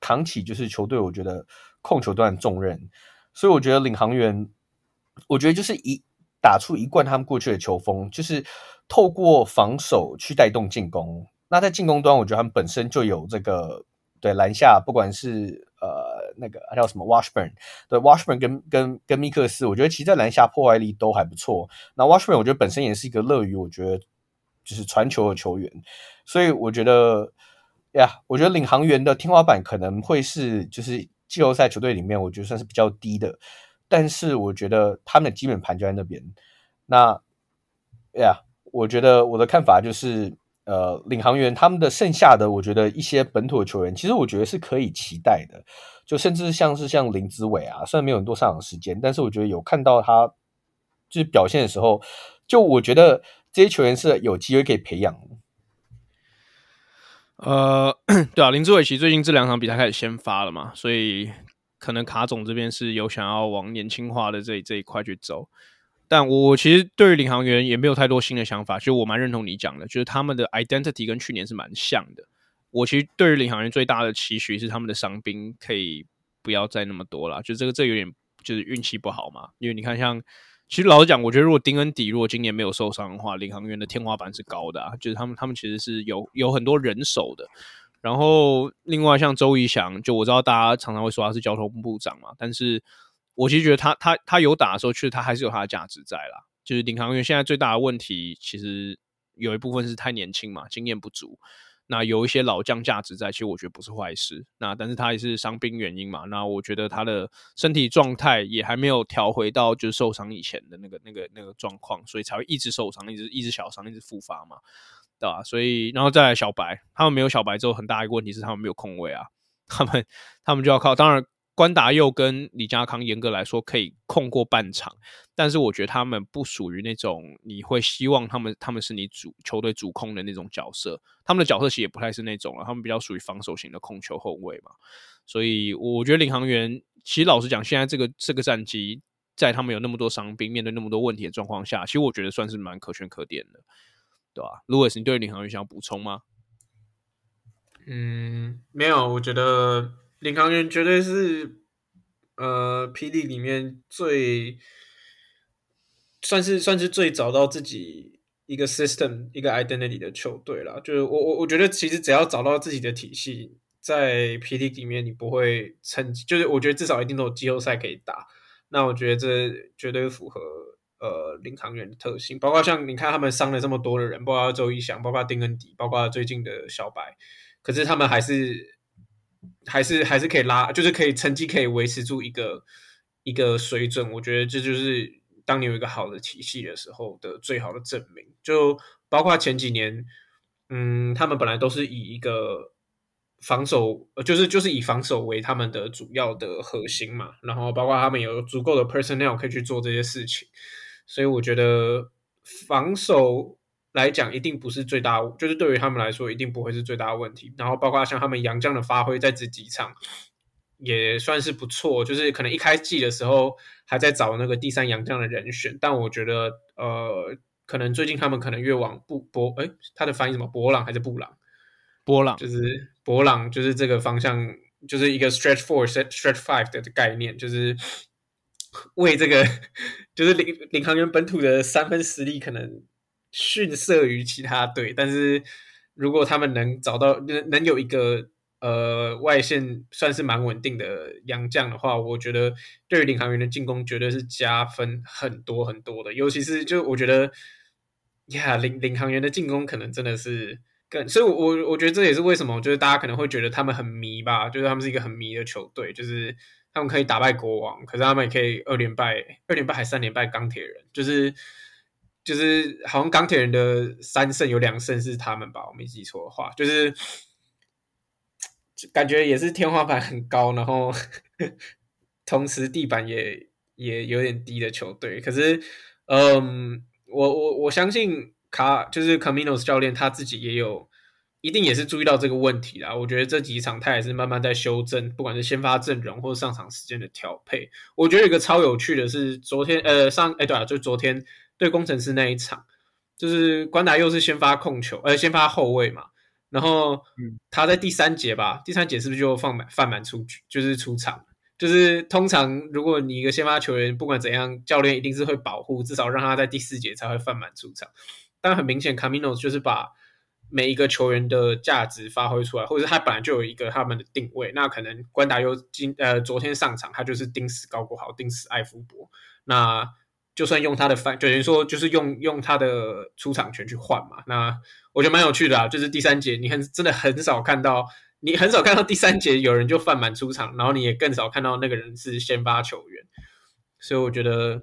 S3: 扛起就是球队我觉得控球端的重任，所以我觉得领航员。我觉得就是一打出一贯他们过去的球风，就是透过防守去带动进攻。那在进攻端，我觉得他们本身就有这个对篮下，不管是呃那个叫什么 Washburn，对 Washburn 跟跟跟密克斯，我觉得其实在篮下破坏力都还不错。那 Washburn 我觉得本身也是一个乐于我觉得就是传球的球员，所以我觉得呀，我觉得领航员的天花板可能会是就是季后赛球队里面，我觉得算是比较低的，但是我觉得他们的基本盘就在那边。那呀，我觉得我的看法就是，呃，领航员他们的剩下的，我觉得一些本土的球员，其实我觉得是可以期待的，就甚至像是像林子伟啊，虽然没有很多上场时间，但是我觉得有看到他就是表现的时候，就我觉得。这些球员是有机会可以培养。
S1: 呃，对啊，林志伟其实最近这两场比赛开始先发了嘛，所以可能卡总这边是有想要往年轻化的这这一块去走。但我其实对于领航员也没有太多新的想法，其实我蛮认同你讲的，就是他们的 identity 跟去年是蛮像的。我其实对于领航员最大的期许是他们的伤兵可以不要再那么多了，就这个这个有点就是运气不好嘛，因为你看像。其实老实讲，我觉得如果丁恩迪如果今年没有受伤的话，领航员的天花板是高的啊，就是他们他们其实是有有很多人手的。然后另外像周仪翔，就我知道大家常常会说他是交通部长嘛，但是我其实觉得他他他有打的时候，其实他还是有他的价值在啦。就是领航员现在最大的问题，其实有一部分是太年轻嘛，经验不足。那有一些老将价值在，其实我觉得不是坏事。那但是他也是伤兵原因嘛。那我觉得他的身体状态也还没有调回到就是受伤以前的那个那个那个状况，所以才会一直受伤，一直一直小伤，一直复发嘛，对吧？所以然后再来小白，他们没有小白之后，很大一个问题是他们没有空位啊，他们他们就要靠，当然。关达佑跟李家康严格来说可以控过半场，但是我觉得他们不属于那种你会希望他们他们是你主球队主控的那种角色，他们的角色其实也不太是那种了，他们比较属于防守型的控球后卫嘛。所以我觉得领航员其实老实讲，现在这个这个战绩，在他们有那么多伤兵、面对那么多问题的状况下，其实我觉得算是蛮可圈可点的，对吧？Louis，你对领航员想要补充吗？
S2: 嗯，没有，我觉得。领航员绝对是呃霹雳里面最算是算是最找到自己一个 system 一个 identity 的球队了。就是我我我觉得其实只要找到自己的体系，在霹雳里面你不会成，就是我觉得至少一定都有季后赛可以打。那我觉得这绝对符合呃领航员的特性，包括像你看他们伤了这么多的人，包括周一翔，包括丁恩迪，包括最近的小白，可是他们还是。还是还是可以拉，就是可以成绩可以维持住一个一个水准。我觉得这就是当你有一个好的体系的时候的最好的证明。就包括前几年，嗯，他们本来都是以一个防守，就是就是以防守为他们的主要的核心嘛。然后包括他们有足够的 personnel 可以去做这些事情，所以我觉得防守。来讲，一定不是最大，就是对于他们来说，一定不会是最大的问题。然后，包括像他们杨将的发挥，在这几场也算是不错。就是可能一开季的时候还在找那个第三杨将的人选，但我觉得，呃，可能最近他们可能越往布博，哎，他的翻译什么？博朗还是布朗？
S1: 博朗，
S2: 就是博朗，就是这个方向，就是一个 stretch four、stretch five 的概念，就是为这个，就是领领航员本土的三分实力可能。逊色于其他队，但是如果他们能找到能能有一个呃外线算是蛮稳定的洋将的话，我觉得对于领航员的进攻绝对是加分很多很多的。尤其是就我觉得呀，领领航员的进攻可能真的是更，所以我我我觉得这也是为什么，就是大家可能会觉得他们很迷吧，就是他们是一个很迷的球队，就是他们可以打败国王，可是他们也可以二连败，二连败还三连败钢铁人，就是。就是好像钢铁人的三胜有两胜是他们吧，我没记错的话，就是感觉也是天花板很高，然后 同时地板也也有点低的球队。可是，嗯，我我我相信卡就是 Caminos 教练他自己也有一定也是注意到这个问题啦。我觉得这几场他也是慢慢在修正，不管是先发阵容或者上场时间的调配。我觉得有一个超有趣的是昨天呃上哎对啊，就昨天。对工程师那一场，就是关达又是先发控球，呃，先发后卫嘛。然后他在第三节吧，第三节是不是就放满犯满出局，就是出场？就是通常如果你一个先发球员，不管怎样，教练一定是会保护，至少让他在第四节才会犯满出场。但很明显，Caminos 就是把每一个球员的价值发挥出来，或者是他本来就有一个他们的定位。那可能关达又今呃昨天上场，他就是盯死高国豪，盯死艾福伯。那就算用他的反，等于说就是用用他的出场权去换嘛。那我觉得蛮有趣的啊，就是第三节你很真的很少看到，你很少看到第三节有人就犯满出场，然后你也更少看到那个人是先发球员。所以我觉得，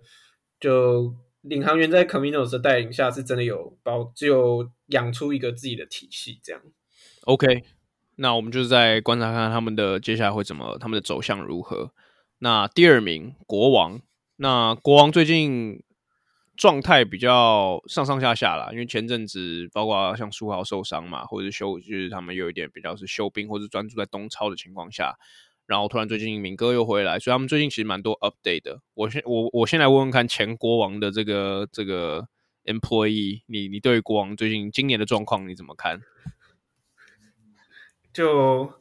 S2: 就领航员在 Caminos 的带领下，是真的有包，只有养出一个自己的体系这样。
S1: OK，那我们就是在观察看看他们的接下来会怎么，他们的走向如何。那第二名国王。那国王最近状态比较上上下下啦，因为前阵子包括像书豪受伤嘛，或者是休，就是他们有一点比较是休兵或者专注在东超的情况下，然后突然最近敏哥又回来，所以他们最近其实蛮多 update 的。我先我我先来问问看前国王的这个这个 employee，你你对国王最近今年的状况你怎么看？
S2: 就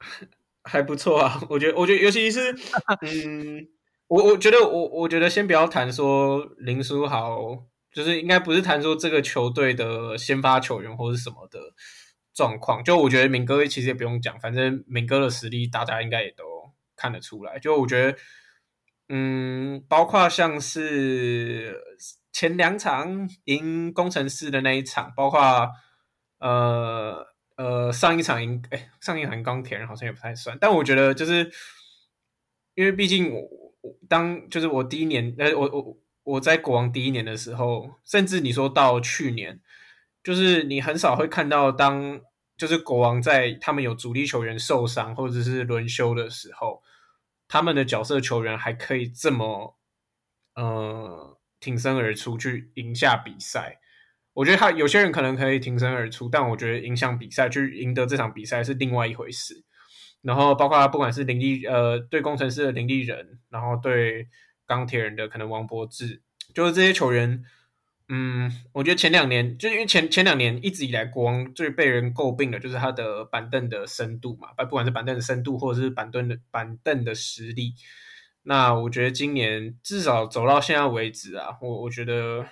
S2: 还不错啊，我觉得我觉得尤其是嗯。我我觉得我我觉得先不要谈说林书豪，就是应该不是谈说这个球队的先发球员或是什么的状况。就我觉得敏哥其实也不用讲，反正敏哥的实力大家应该也都看得出来。就我觉得，嗯，包括像是前两场赢工程师的那一场，包括呃呃上一场赢哎上一场赢钢铁人好像也不太算，但我觉得就是因为毕竟我。当就是我第一年，呃，我我我在国王第一年的时候，甚至你说到去年，就是你很少会看到，当就是国王在他们有主力球员受伤或者是轮休的时候，他们的角色球员还可以这么呃挺身而出去赢下比赛。我觉得他有些人可能可以挺身而出，但我觉得影响比赛，去赢得这场比赛是另外一回事。然后包括不管是林立呃对工程师的林立人，然后对钢铁人的可能王柏智，就是这些球员，嗯，我觉得前两年就是因为前前两年一直以来国王最被人诟病的就是他的板凳的深度嘛，不管是板凳的深度或者是板凳的板凳的实力，那我觉得今年至少走到现在为止啊，我我觉得不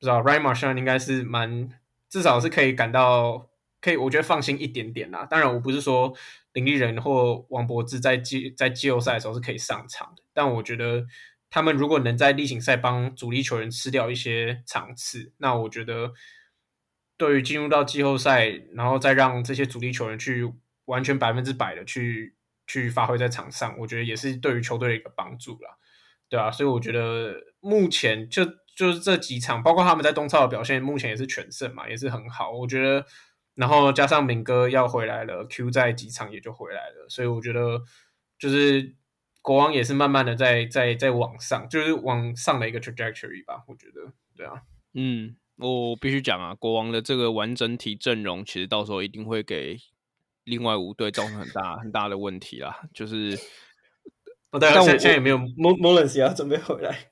S2: 知道 Ryan Marchand 应该是蛮至少是可以感到。可以，我觉得放心一点点啦。当然，我不是说林立人或王柏芝在季在季后赛的时候是可以上场的，但我觉得他们如果能在例行赛帮主力球员吃掉一些场次，那我觉得对于进入到季后赛，然后再让这些主力球员去完全百分之百的去去发挥在场上，我觉得也是对于球队的一个帮助啦，对啊，所以我觉得目前就就是这几场，包括他们在东超的表现，目前也是全胜嘛，也是很好，我觉得。然后加上敏哥要回来了，Q 在几场也就回来了，所以我觉得就是国王也是慢慢的在在在往上，就是往上的一个 trajectory 吧，我觉得，对啊，
S1: 嗯，我必须讲啊，国王的这个完整体阵容，其实到时候一定会给另外五队造成很大很大的问题啦，就是，
S2: 但我现在也没有 Mullins 要准备回来。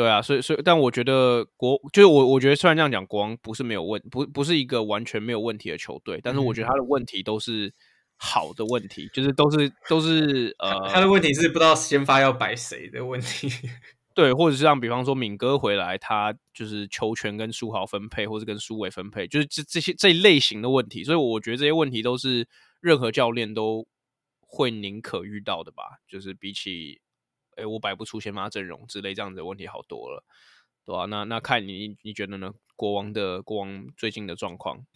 S1: 对啊，所以所以，但我觉得国就是我，我觉得虽然这样讲，国王不是没有问，不不是一个完全没有问题的球队，但是我觉得他的问题都是好的问题，嗯、就是都是都是呃，
S2: 他的问题是不知道先发要摆谁的问题，
S1: 对，或者是像比方说敏哥回来，他就是球权跟书豪分配，或者跟苏伟分配，就是这这些这一类型的问题，所以我觉得这些问题都是任何教练都会宁可遇到的吧，就是比起。哎，我摆不出先发阵容之类这样子的问题好多了，对吧、啊？那那看你你觉得呢？国王的国王最近的状况？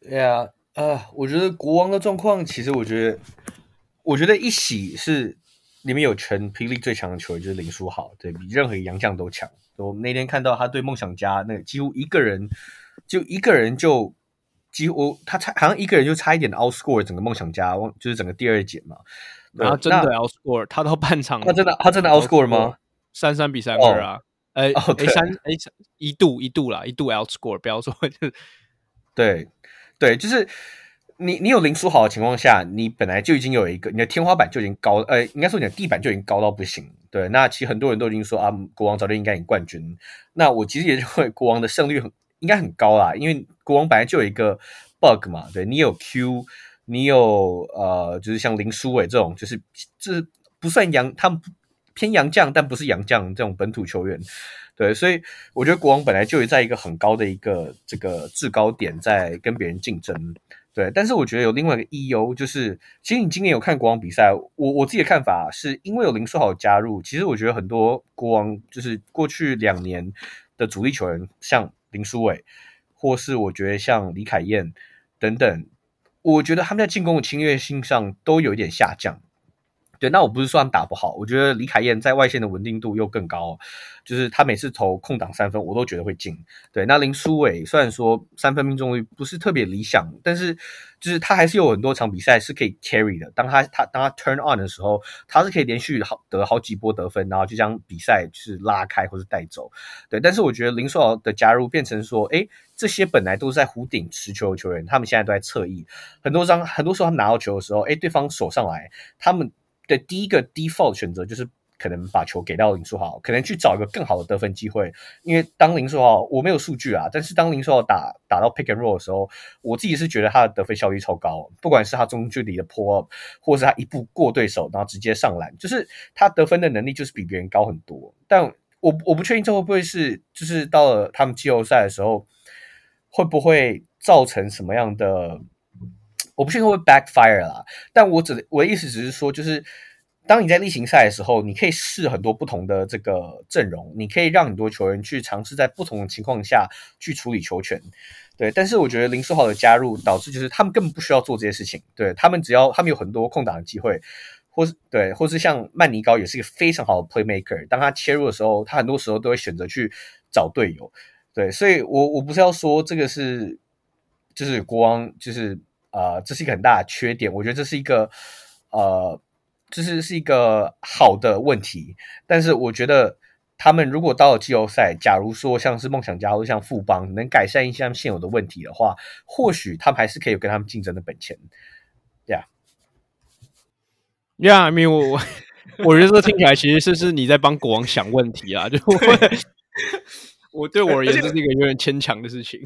S3: 对啊，啊，我觉得国王的状况，其实我觉得，我觉得一喜是里面有全霹雳最强的球员，就是林书豪，对，比任何一个洋将都强。我那天看到他对梦想家，那几乎一个人就一个人就几乎他差好像一个人就差一点 outscore 整个梦想家，就是整个第二节嘛。
S1: 然后真的 outscore，他到半场，
S3: 他真的他真的 outscore 吗？
S1: 三三比三二啊！哎哎三哎一度一度啦，一度 outscore，不要说就是
S3: 对对，就是你你有林书豪的情况下，你本来就已经有一个你的天花板就已经高，呃，应该说你的地板就已经高到不行。对，那其实很多人都已经说啊，国王早就应该赢冠军。那我其实也认为国王的胜率很应该很高啦，因为国王本来就有一个 bug 嘛，对你有 Q。你有呃，就是像林书伟这种，就是这不算洋，他们偏洋将，但不是洋将这种本土球员，对，所以我觉得国王本来就在一个很高的一个这个制高点，在跟别人竞争。对，但是我觉得有另外一个 E.U. 就是，其实你今年有看国王比赛，我我自己的看法是因为有林书豪加入，其实我觉得很多国王就是过去两年的主力球员，像林书伟，或是我觉得像李凯燕等等，我觉得他们在进攻的侵略性上都有一点下降。对，那我不是说他们打不好，我觉得李凯燕在外线的稳定度又更高，就是他每次投空档三分，我都觉得会进。对，那林书伟虽然说三分命中率不是特别理想，但是就是他还是有很多场比赛是可以 carry 的。当他他当他 turn on 的时候，他是可以连续好得好几波得分，然后就将比赛就是拉开或是带走。对，但是我觉得林书豪的加入变成说，诶，这些本来都是在弧顶持球的球员，他们现在都在侧翼。很多张很多时候他们拿到球的时候，诶，对方手上来，他们。的第一个 default 选择就是可能把球给到林书豪，可能去找一个更好的得分机会。因为当林书豪，我没有数据啊，但是当林书豪打打到 pick and roll 的时候，我自己是觉得他的得分效率超高。不管是他中距离的 pull up，或是他一步过对手，然后直接上篮，就是他得分的能力就是比别人高很多。但我我不确定这会不会是，就是到了他们季后赛的时候，会不会造成什么样的？我不确定会 backfire 啦，但我只我的意思只是说，就是当你在例行赛的时候，你可以试很多不同的这个阵容，你可以让很多球员去尝试在不同的情况下去处理球权，对。但是我觉得林书豪的加入导致就是他们根本不需要做这些事情，对，他们只要他们有很多空档的机会，或是对，或是像曼尼高也是一个非常好的 playmaker，当他切入的时候，他很多时候都会选择去找队友，对。所以我我不是要说这个是就是国王就是。呃，这是一个很大的缺点，我觉得这是一个呃，这是是一个好的问题。但是我觉得他们如果到了季后赛，假如说像是梦想家或者像富邦能改善一下现有的问题的话，或许他们还是可以有跟他们竞争的本钱。
S1: Yeah，Yeah，I mean，我我觉得这听起来其实是是你在帮国王想问题啊，就我，我对我而言这是一个有点牵强的事情。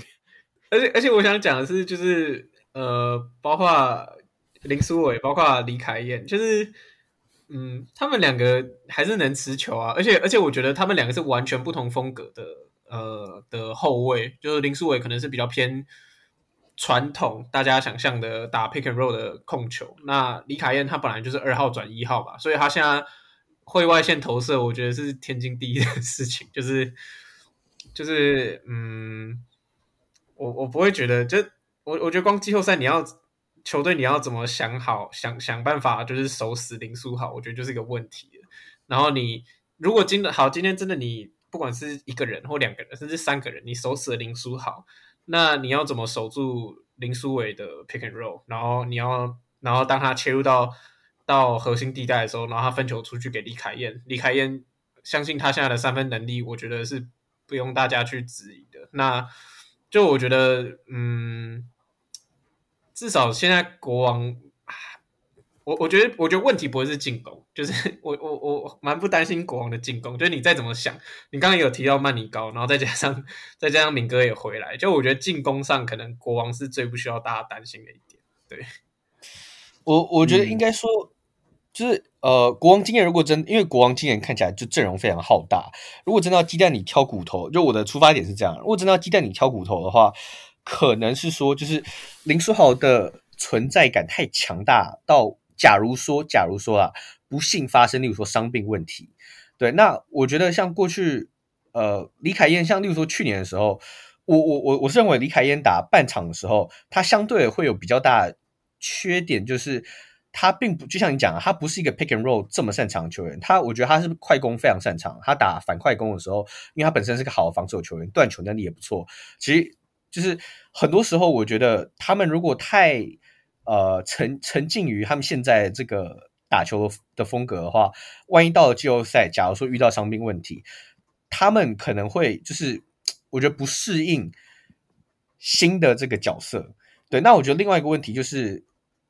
S2: 而且而且我想讲的是，就是。呃，包括林书伟，包括李凯燕，就是，嗯，他们两个还是能持球啊，而且而且我觉得他们两个是完全不同风格的，呃的后卫，就是林书伟可能是比较偏传统，大家想象的打 pick and roll 的控球，那李凯燕他本来就是二号转一号吧，所以他现在会外线投射，我觉得是天经地义的事情，就是就是，嗯，我我不会觉得就。我我觉得光季后赛你要球队你要怎么想好想想办法就是守死林书豪，我觉得就是一个问题。然后你如果今的好今天真的你不管是一个人或两个人甚至三个人你守死了林书豪，那你要怎么守住林书伟的 pick and roll？然后你要然后当他切入到到核心地带的时候，然后他分球出去给李凯燕，李凯燕相信他现在的三分能力，我觉得是不用大家去质疑的。那就我觉得嗯。至少现在国王，我我觉得我觉得问题不会是进攻，就是 我我我蛮不担心国王的进攻。就是你再怎么想，你刚刚有提到曼尼高，然后再加上 再加上敏哥也回来，就我觉得进攻上可能国王是最不需要大家担心的一点。对，
S3: 我我觉得应该说，嗯、就是呃，国王今年如果真因为国王今年看起来就阵容非常浩大，如果真的要鸡蛋里挑骨头，就我的出发点是这样，如果真的要鸡蛋里挑骨头的话。可能是说，就是林书豪的存在感太强大，到假如说，假如说啊，不幸发生，例如说伤病问题，对，那我觉得像过去，呃，李凯燕，像例如说去年的时候，我我我我是认为李凯燕打半场的时候，他相对会有比较大的缺点，就是他并不就像你讲的，他不是一个 pick and roll 这么擅长的球员，他我觉得他是快攻非常擅长，他打反快攻的时候，因为他本身是个好的防守球员，断球能力也不错，其实。就是很多时候，我觉得他们如果太呃沉沉浸于他们现在这个打球的风格的话，万一到了季后赛，假如说遇到伤病问题，他们可能会就是我觉得不适应新的这个角色。对，那我觉得另外一个问题就是，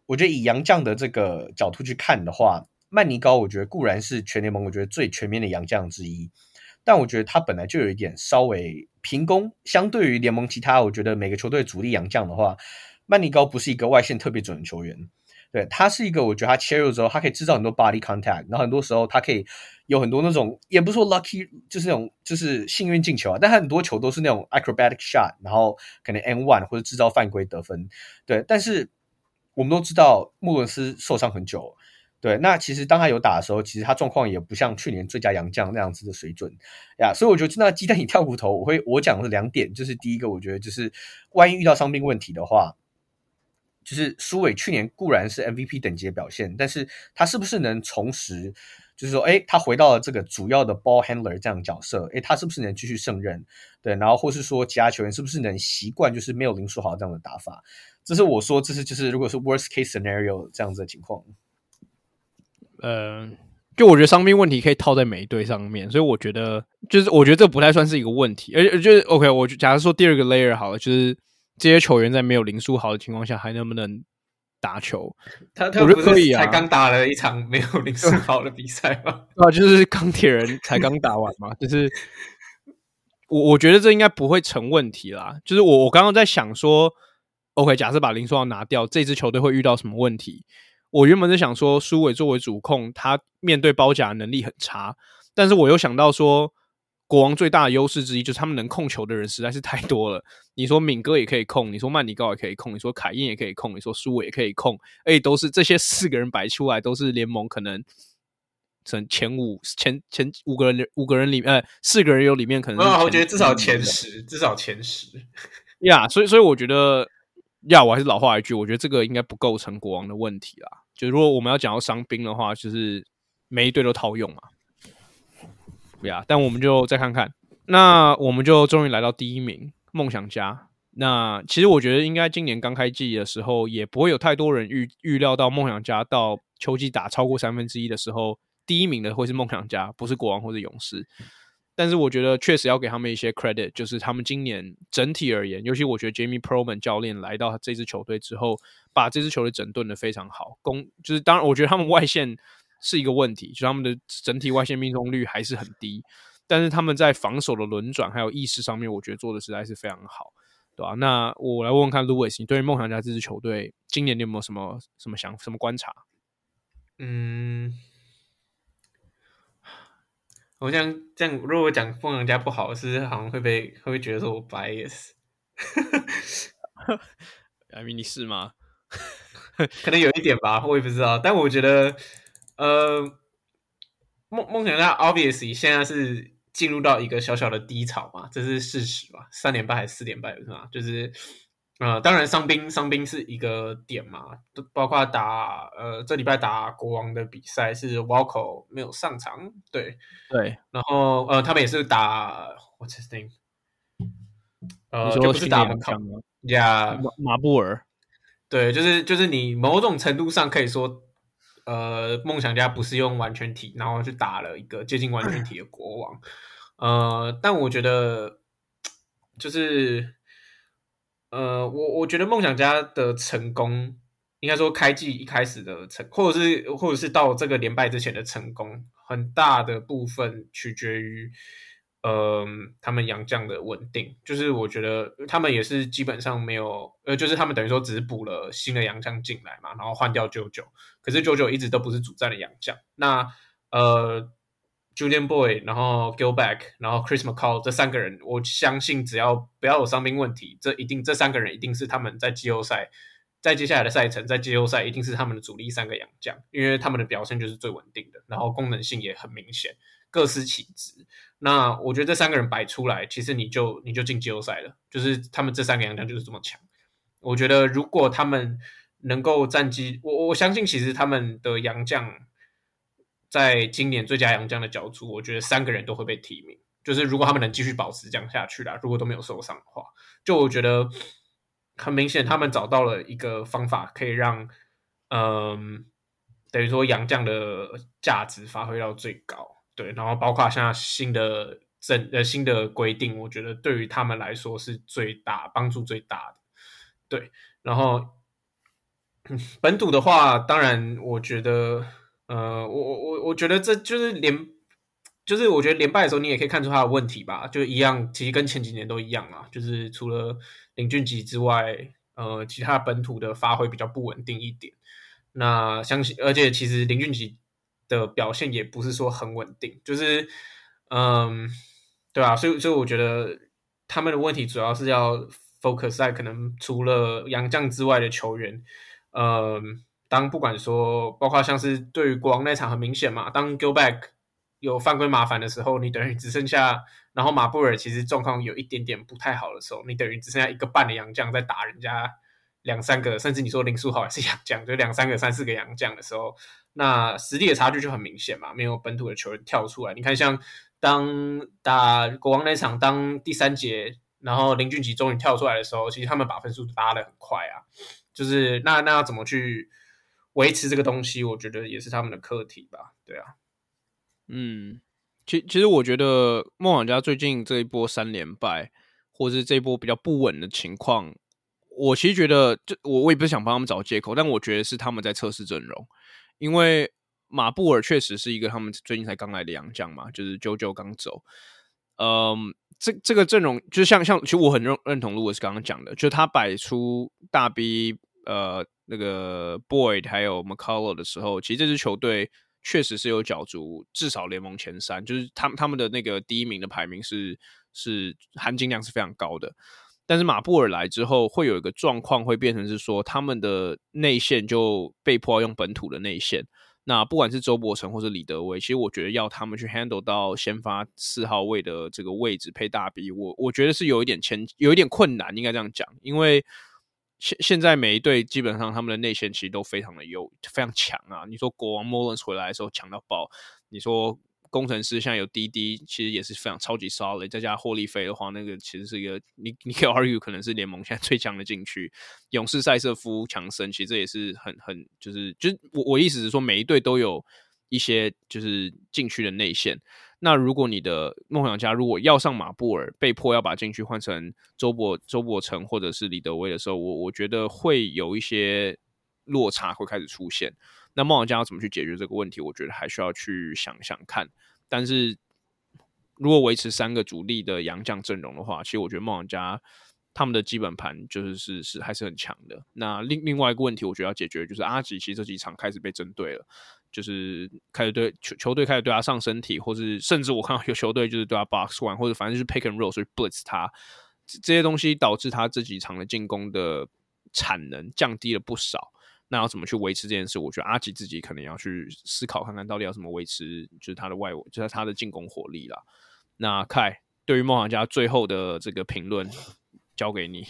S3: 我觉得以洋将的这个角度去看的话，曼尼高，我觉得固然是全联盟我觉得最全面的洋将之一。但我觉得他本来就有一点稍微平攻，相对于联盟其他，我觉得每个球队主力洋将的话，曼尼高不是一个外线特别准的球员，对，他是一个，我觉得他切入之后，他可以制造很多 body contact，然后很多时候他可以有很多那种，也不是说 lucky，就是那种就是幸运进球啊，但他很多球都是那种 acrobatic shot，然后可能 n one 或者制造犯规得分，对，但是我们都知道穆伦斯受伤很久，对，那其实当他有打的时候，其实他状况也不像去年最佳洋将那样子的水准呀，所以我觉得那鸡蛋里挑骨头，我会我讲的两点，就是第一个，我觉得就是万一遇到伤病问题的话。就是苏伟去年固然是 MVP 等级的表现，但是他是不是能重拾？就是说，诶，他回到了这个主要的 ball handler 这样的角色，诶，他是不是能继续胜任？对，然后或是说其他球员是不是能习惯就是没有林书豪这样的打法？这是我说，这是就是如果是 worst case scenario 这样子的情况。
S1: 呃，就我觉得伤病问题可以套在每一队上面，所以我觉得就是我觉得这不太算是一个问题，而且就是 OK，我就假如说第二个 layer 好了，就是。这些球员在没有林书豪的情况下，还能不能打球？
S2: 他他不是才刚打了一场没有林书豪的比赛吗？
S1: 啊，就是钢铁人才刚打完嘛。就是我我觉得这应该不会成问题啦。就是我我刚刚在想说，OK，假设把林书豪拿掉，这支球队会遇到什么问题？我原本是想说，苏伟作为主控，他面对包夹能力很差，但是我又想到说。国王最大的优势之一就是他们能控球的人实在是太多了。你说敏哥也可以控，你说曼尼高也可以控，你说凯燕也可以控，你说苏伟也可以控，而且都是这些四个人摆出来都是联盟可能前前五前前五个人五个人里面呃四个人有里面可能是，
S2: 我觉得至少前十，至少前十
S1: 呀。Yeah, 所以所以我觉得呀，我还是老话一句，我觉得这个应该不构成国王的问题啦。就如果我们要讲到伤兵的话，就是每一队都套用嘛。呀，yeah, 但我们就再看看，那我们就终于来到第一名，梦想家。那其实我觉得，应该今年刚开季的时候，也不会有太多人预预料到梦想家到秋季打超过三分之一的时候，第一名的会是梦想家，不是国王或者勇士。但是我觉得确实要给他们一些 credit，就是他们今年整体而言，尤其我觉得 Jamie Perlman 教练来到这支球队之后，把这支球队整顿的非常好。攻就是当然，我觉得他们外线。是一个问题，就他们的整体外线命中率还是很低，但是他们在防守的轮转还有意识上面，我觉得做的实在是非常好，对吧？那我来问问看，Louis，你对于梦想家这支球队今年你有没有什么什么想什么观察？
S2: 嗯，我像这样，如果讲凤阳家不好，是好像会被会不会觉得说我 bias？
S1: 艾米，你是吗？
S2: 可能有一点吧，我也不知道，但我觉得。呃，梦梦想家 obviously 现在是进入到一个小小的低潮嘛，这是事实吧？三连败还是四连败是吗？就是呃，当然伤兵伤兵是一个点嘛，都包括打呃这礼拜打国王的比赛是 Walker 没有上场，对
S1: 对，
S2: 然后呃他们也是打 What's his name？呃，
S1: 就
S2: 不是打马
S1: 呀马马布尔，
S2: 对，就是就是你某种程度上可以说。呃，梦想家不是用完全体，然后去打了一个接近完全体的国王。呃，但我觉得就是呃，我我觉得梦想家的成功，应该说开季一开始的成，或者是或者是到这个连败之前的成功，很大的部分取决于。呃，他们洋将的稳定，就是我觉得他们也是基本上没有，呃，就是他们等于说只是补了新的洋将进来嘛，然后换掉 JoJo，可是 JoJo 一直都不是主战的洋将。那呃，Julian Boy，然后 Gilback，然后 Chris McCall 这三个人，我相信只要不要有伤病问题，这一定这三个人一定是他们在季后赛，在接下来的赛程，在季后赛一定是他们的主力三个洋将，因为他们的表现就是最稳定的，然后功能性也很明显。各司其职，那我觉得这三个人摆出来，其实你就你就进季后赛了。就是他们这三个洋将就是这么强。我觉得如果他们能够战绩，我我相信其实他们的洋将在今年最佳洋将的角逐，我觉得三个人都会被提名。就是如果他们能继续保持这样下去啦，如果都没有受伤的话，就我觉得很明显，他们找到了一个方法，可以让嗯，等于说洋将的价值发挥到最高。对，然后包括像新的政呃新的规定，我觉得对于他们来说是最大帮助最大的。对，然后 本土的话，当然我觉得，呃，我我我我觉得这就是连，就是我觉得连败的时候，你也可以看出他的问题吧，就一样，其实跟前几年都一样啊，就是除了林俊杰之外，呃，其他本土的发挥比较不稳定一点。那相信，而且其实林俊杰。的表现也不是说很稳定，就是，嗯，对啊，所以所以我觉得他们的问题主要是要 focus 在可能除了杨将之外的球员，嗯，当不管说，包括像是对于国王那场很明显嘛，当 g i l b a c k 有犯规麻烦的时候，你等于只剩下，然后马布尔其实状况有一点点不太好的时候，你等于只剩下一个半的洋将在打人家两三个，甚至你说林书豪也是洋将，就两三个、三四个洋将的时候，那实力的差距就很明显嘛，没有本土的球员跳出来。你看，像当打国王那场，当第三节，然后林俊杰终于跳出来的时候，其实他们把分数拉得很快啊。就是那那要怎么去维持这个东西？我觉得也是他们的课题吧。对啊，
S1: 嗯，其其实我觉得梦想家最近这一波三连败，或者是这一波比较不稳的情况，我其实觉得，就我我也不是想帮他们找借口，但我觉得是他们在测试阵容，因为马布尔确实是一个他们最近才刚来的洋将嘛，就是 JoJo 刚走，嗯。这这个阵容就像像，其实我很认认同 Louis 刚刚讲的，就他摆出大 B 呃那个 Boyd 还有 McCullough 的时候，其实这支球队确实是有角逐至少联盟前三，就是他们他们的那个第一名的排名是是含金量是非常高的。但是马布尔来之后，会有一个状况会变成是说，他们的内线就被迫要用本土的内线。那不管是周伯成或是李德威，其实我觉得要他们去 handle 到先发四号位的这个位置配大 B，我我觉得是有一点牵，有一点困难，应该这样讲，因为现现在每一队基本上他们的内线其实都非常的优，非常强啊。你说国王 Mullins 回来的时候强到爆，你说。工程师现在有滴滴，其实也是非常超级 solid。再加霍利菲的话，那个其实是一个你你可以 argue 可能是联盟现在最强的禁区。勇士赛瑟夫强森，其实这也是很很就是就是我我意思是说，每一队都有一些就是禁区的内线。那如果你的梦想家如果要上马布尔，被迫要把禁区换成周伯周伯成或者是李德威的时候，我我觉得会有一些落差会开始出现。那梦想家要怎么去解决这个问题？我觉得还需要去想想看。但是如果维持三个主力的洋将阵容的话，其实我觉得梦想家他们的基本盘就是是是还是很强的。那另另外一个问题，我觉得要解决就是阿吉其实这几场开始被针对了，就是开始对球球队开始对他上身体，或是甚至我看到有球队就是对他 box one，或者反正就是 pick and roll，所以 blitz 他这些东西导致他这几场的进攻的产能降低了不少。那要怎么去维持这件事？我觉得阿吉自己可能要去思考看看到底要怎么维持，就是他的外，就是他的进攻火力啦。那凯对于梦想家最后的这个评论交给你。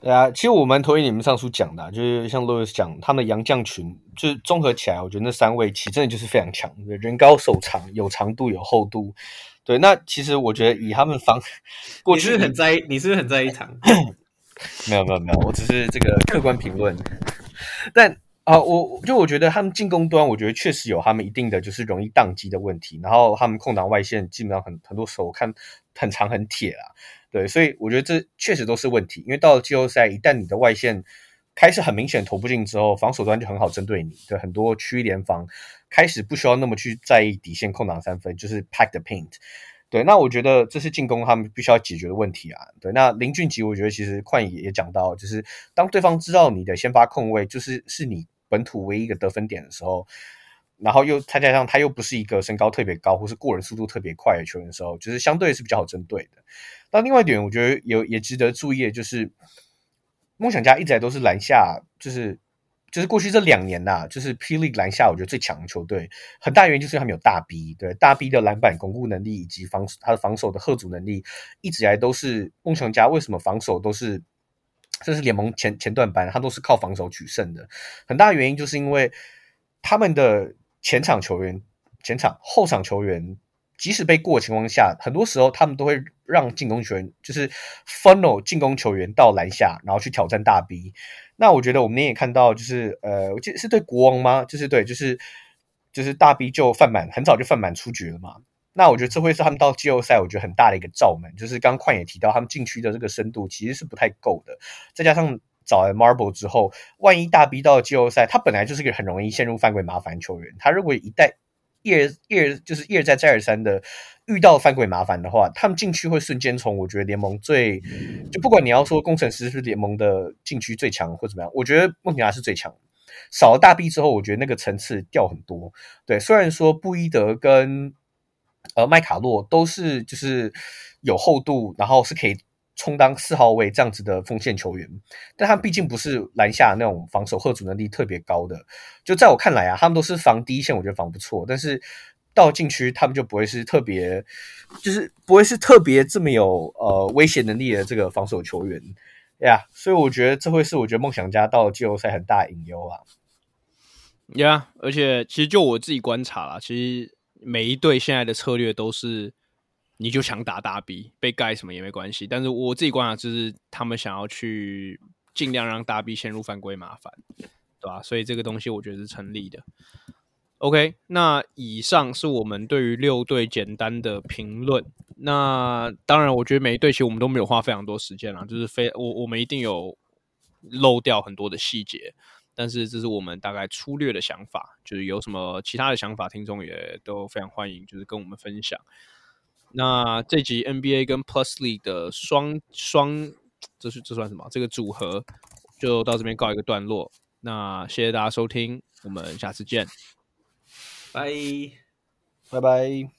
S3: 对啊，其实我蛮同意你们上述讲的、啊，就是像 Louis 讲，他们洋将群就是综合起来，我觉得那三位其实真的就是非常强，人高手长，有长度有厚度。对，那其实我觉得以他们防，过去
S2: 你是，是很在意，你是不是很在意长？
S3: 没有没有没有，我只是这个客观评论。但啊、呃，我就我觉得他们进攻端，我觉得确实有他们一定的就是容易宕机的问题。然后他们空档外线基本上很很多时候我看很长很铁啊，对，所以我觉得这确实都是问题。因为到了季后赛，一旦你的外线开始很明显投不进之后，防守端就很好针对你。对，很多区联防开始不需要那么去在意底线空档三分，就是 pack the paint。对，那我觉得这是进攻他们必须要解决的问题啊。对，那林俊杰，我觉得其实宽也也讲到，就是当对方知道你的先发控卫就是是你本土唯一一个得分点的时候，然后又再加上他又不是一个身高特别高或是过人速度特别快的球员的时候，就是相对是比较好针对的。那另外一点，我觉得有也值得注意的就是，梦想家一直来都是篮下，就是。就是过去这两年呐、啊，就是 P. League 篮下，我觉得最强的球队，很大原因就是他们有大 B，对大 B 的篮板巩固能力以及防他的防守的吓阻能力，一直以来都是梦想家为什么防守都是，这是联盟前前段班，他都是靠防守取胜的。很大原因就是因为他们的前场球员、前场后场球员，即使被过的情况下，很多时候他们都会让进攻球员就是 funnel 进攻球员到篮下，然后去挑战大 B。那我觉得我们也看到，就是呃，我记得是对国王吗？就是对，就是就是大 B 就犯满，很早就犯满出局了嘛。那我觉得这会是他们到季后赛，我觉得很大的一个罩门。就是刚刚也提到，他们禁区的这个深度其实是不太够的，再加上找 Marble 之后，万一大 B 到季后赛，他本来就是个很容易陷入犯规麻烦球员，他如果一旦一而一而就是一而再再而三的遇到犯规麻烦的话，他们禁区会瞬间从我觉得联盟最就不管你要说工程师是联盟的禁区最强或怎么样，我觉得梦想家是最强。少了大 B 之后，我觉得那个层次掉很多。对，虽然说布伊德跟呃麦卡洛都是就是有厚度，然后是可以充当四号位这样子的锋线球员，但他毕竟不是篮下那种防守吓阻能力特别高的。就在我看来啊，他们都是防第一线，我觉得防不错，但是到禁区他们就不会是特别，就是不会是特别这么有呃威胁能力的这个防守球员呀。所以我觉得这会是我觉得梦想家到季后赛很大的隐忧啊。
S1: 呀而且其实就我自己观察啦，其实每一队现在的策略都是。你就想打大 B，被盖什么也没关系。但是我自己观察就是，他们想要去尽量让大 B 陷入犯规麻烦，对吧？所以这个东西我觉得是成立的。OK，那以上是我们对于六队简单的评论。那当然，我觉得每一队其实我们都没有花非常多时间啦，就是非我我们一定有漏掉很多的细节。但是这是我们大概粗略的想法，就是有什么其他的想法，听众也都非常欢迎，就是跟我们分享。那这集 NBA 跟 Plus League 的双双，这是这算什么？这个组合就到这边告一个段落。那谢谢大家收听，我们下次见，
S2: 拜
S3: 拜拜。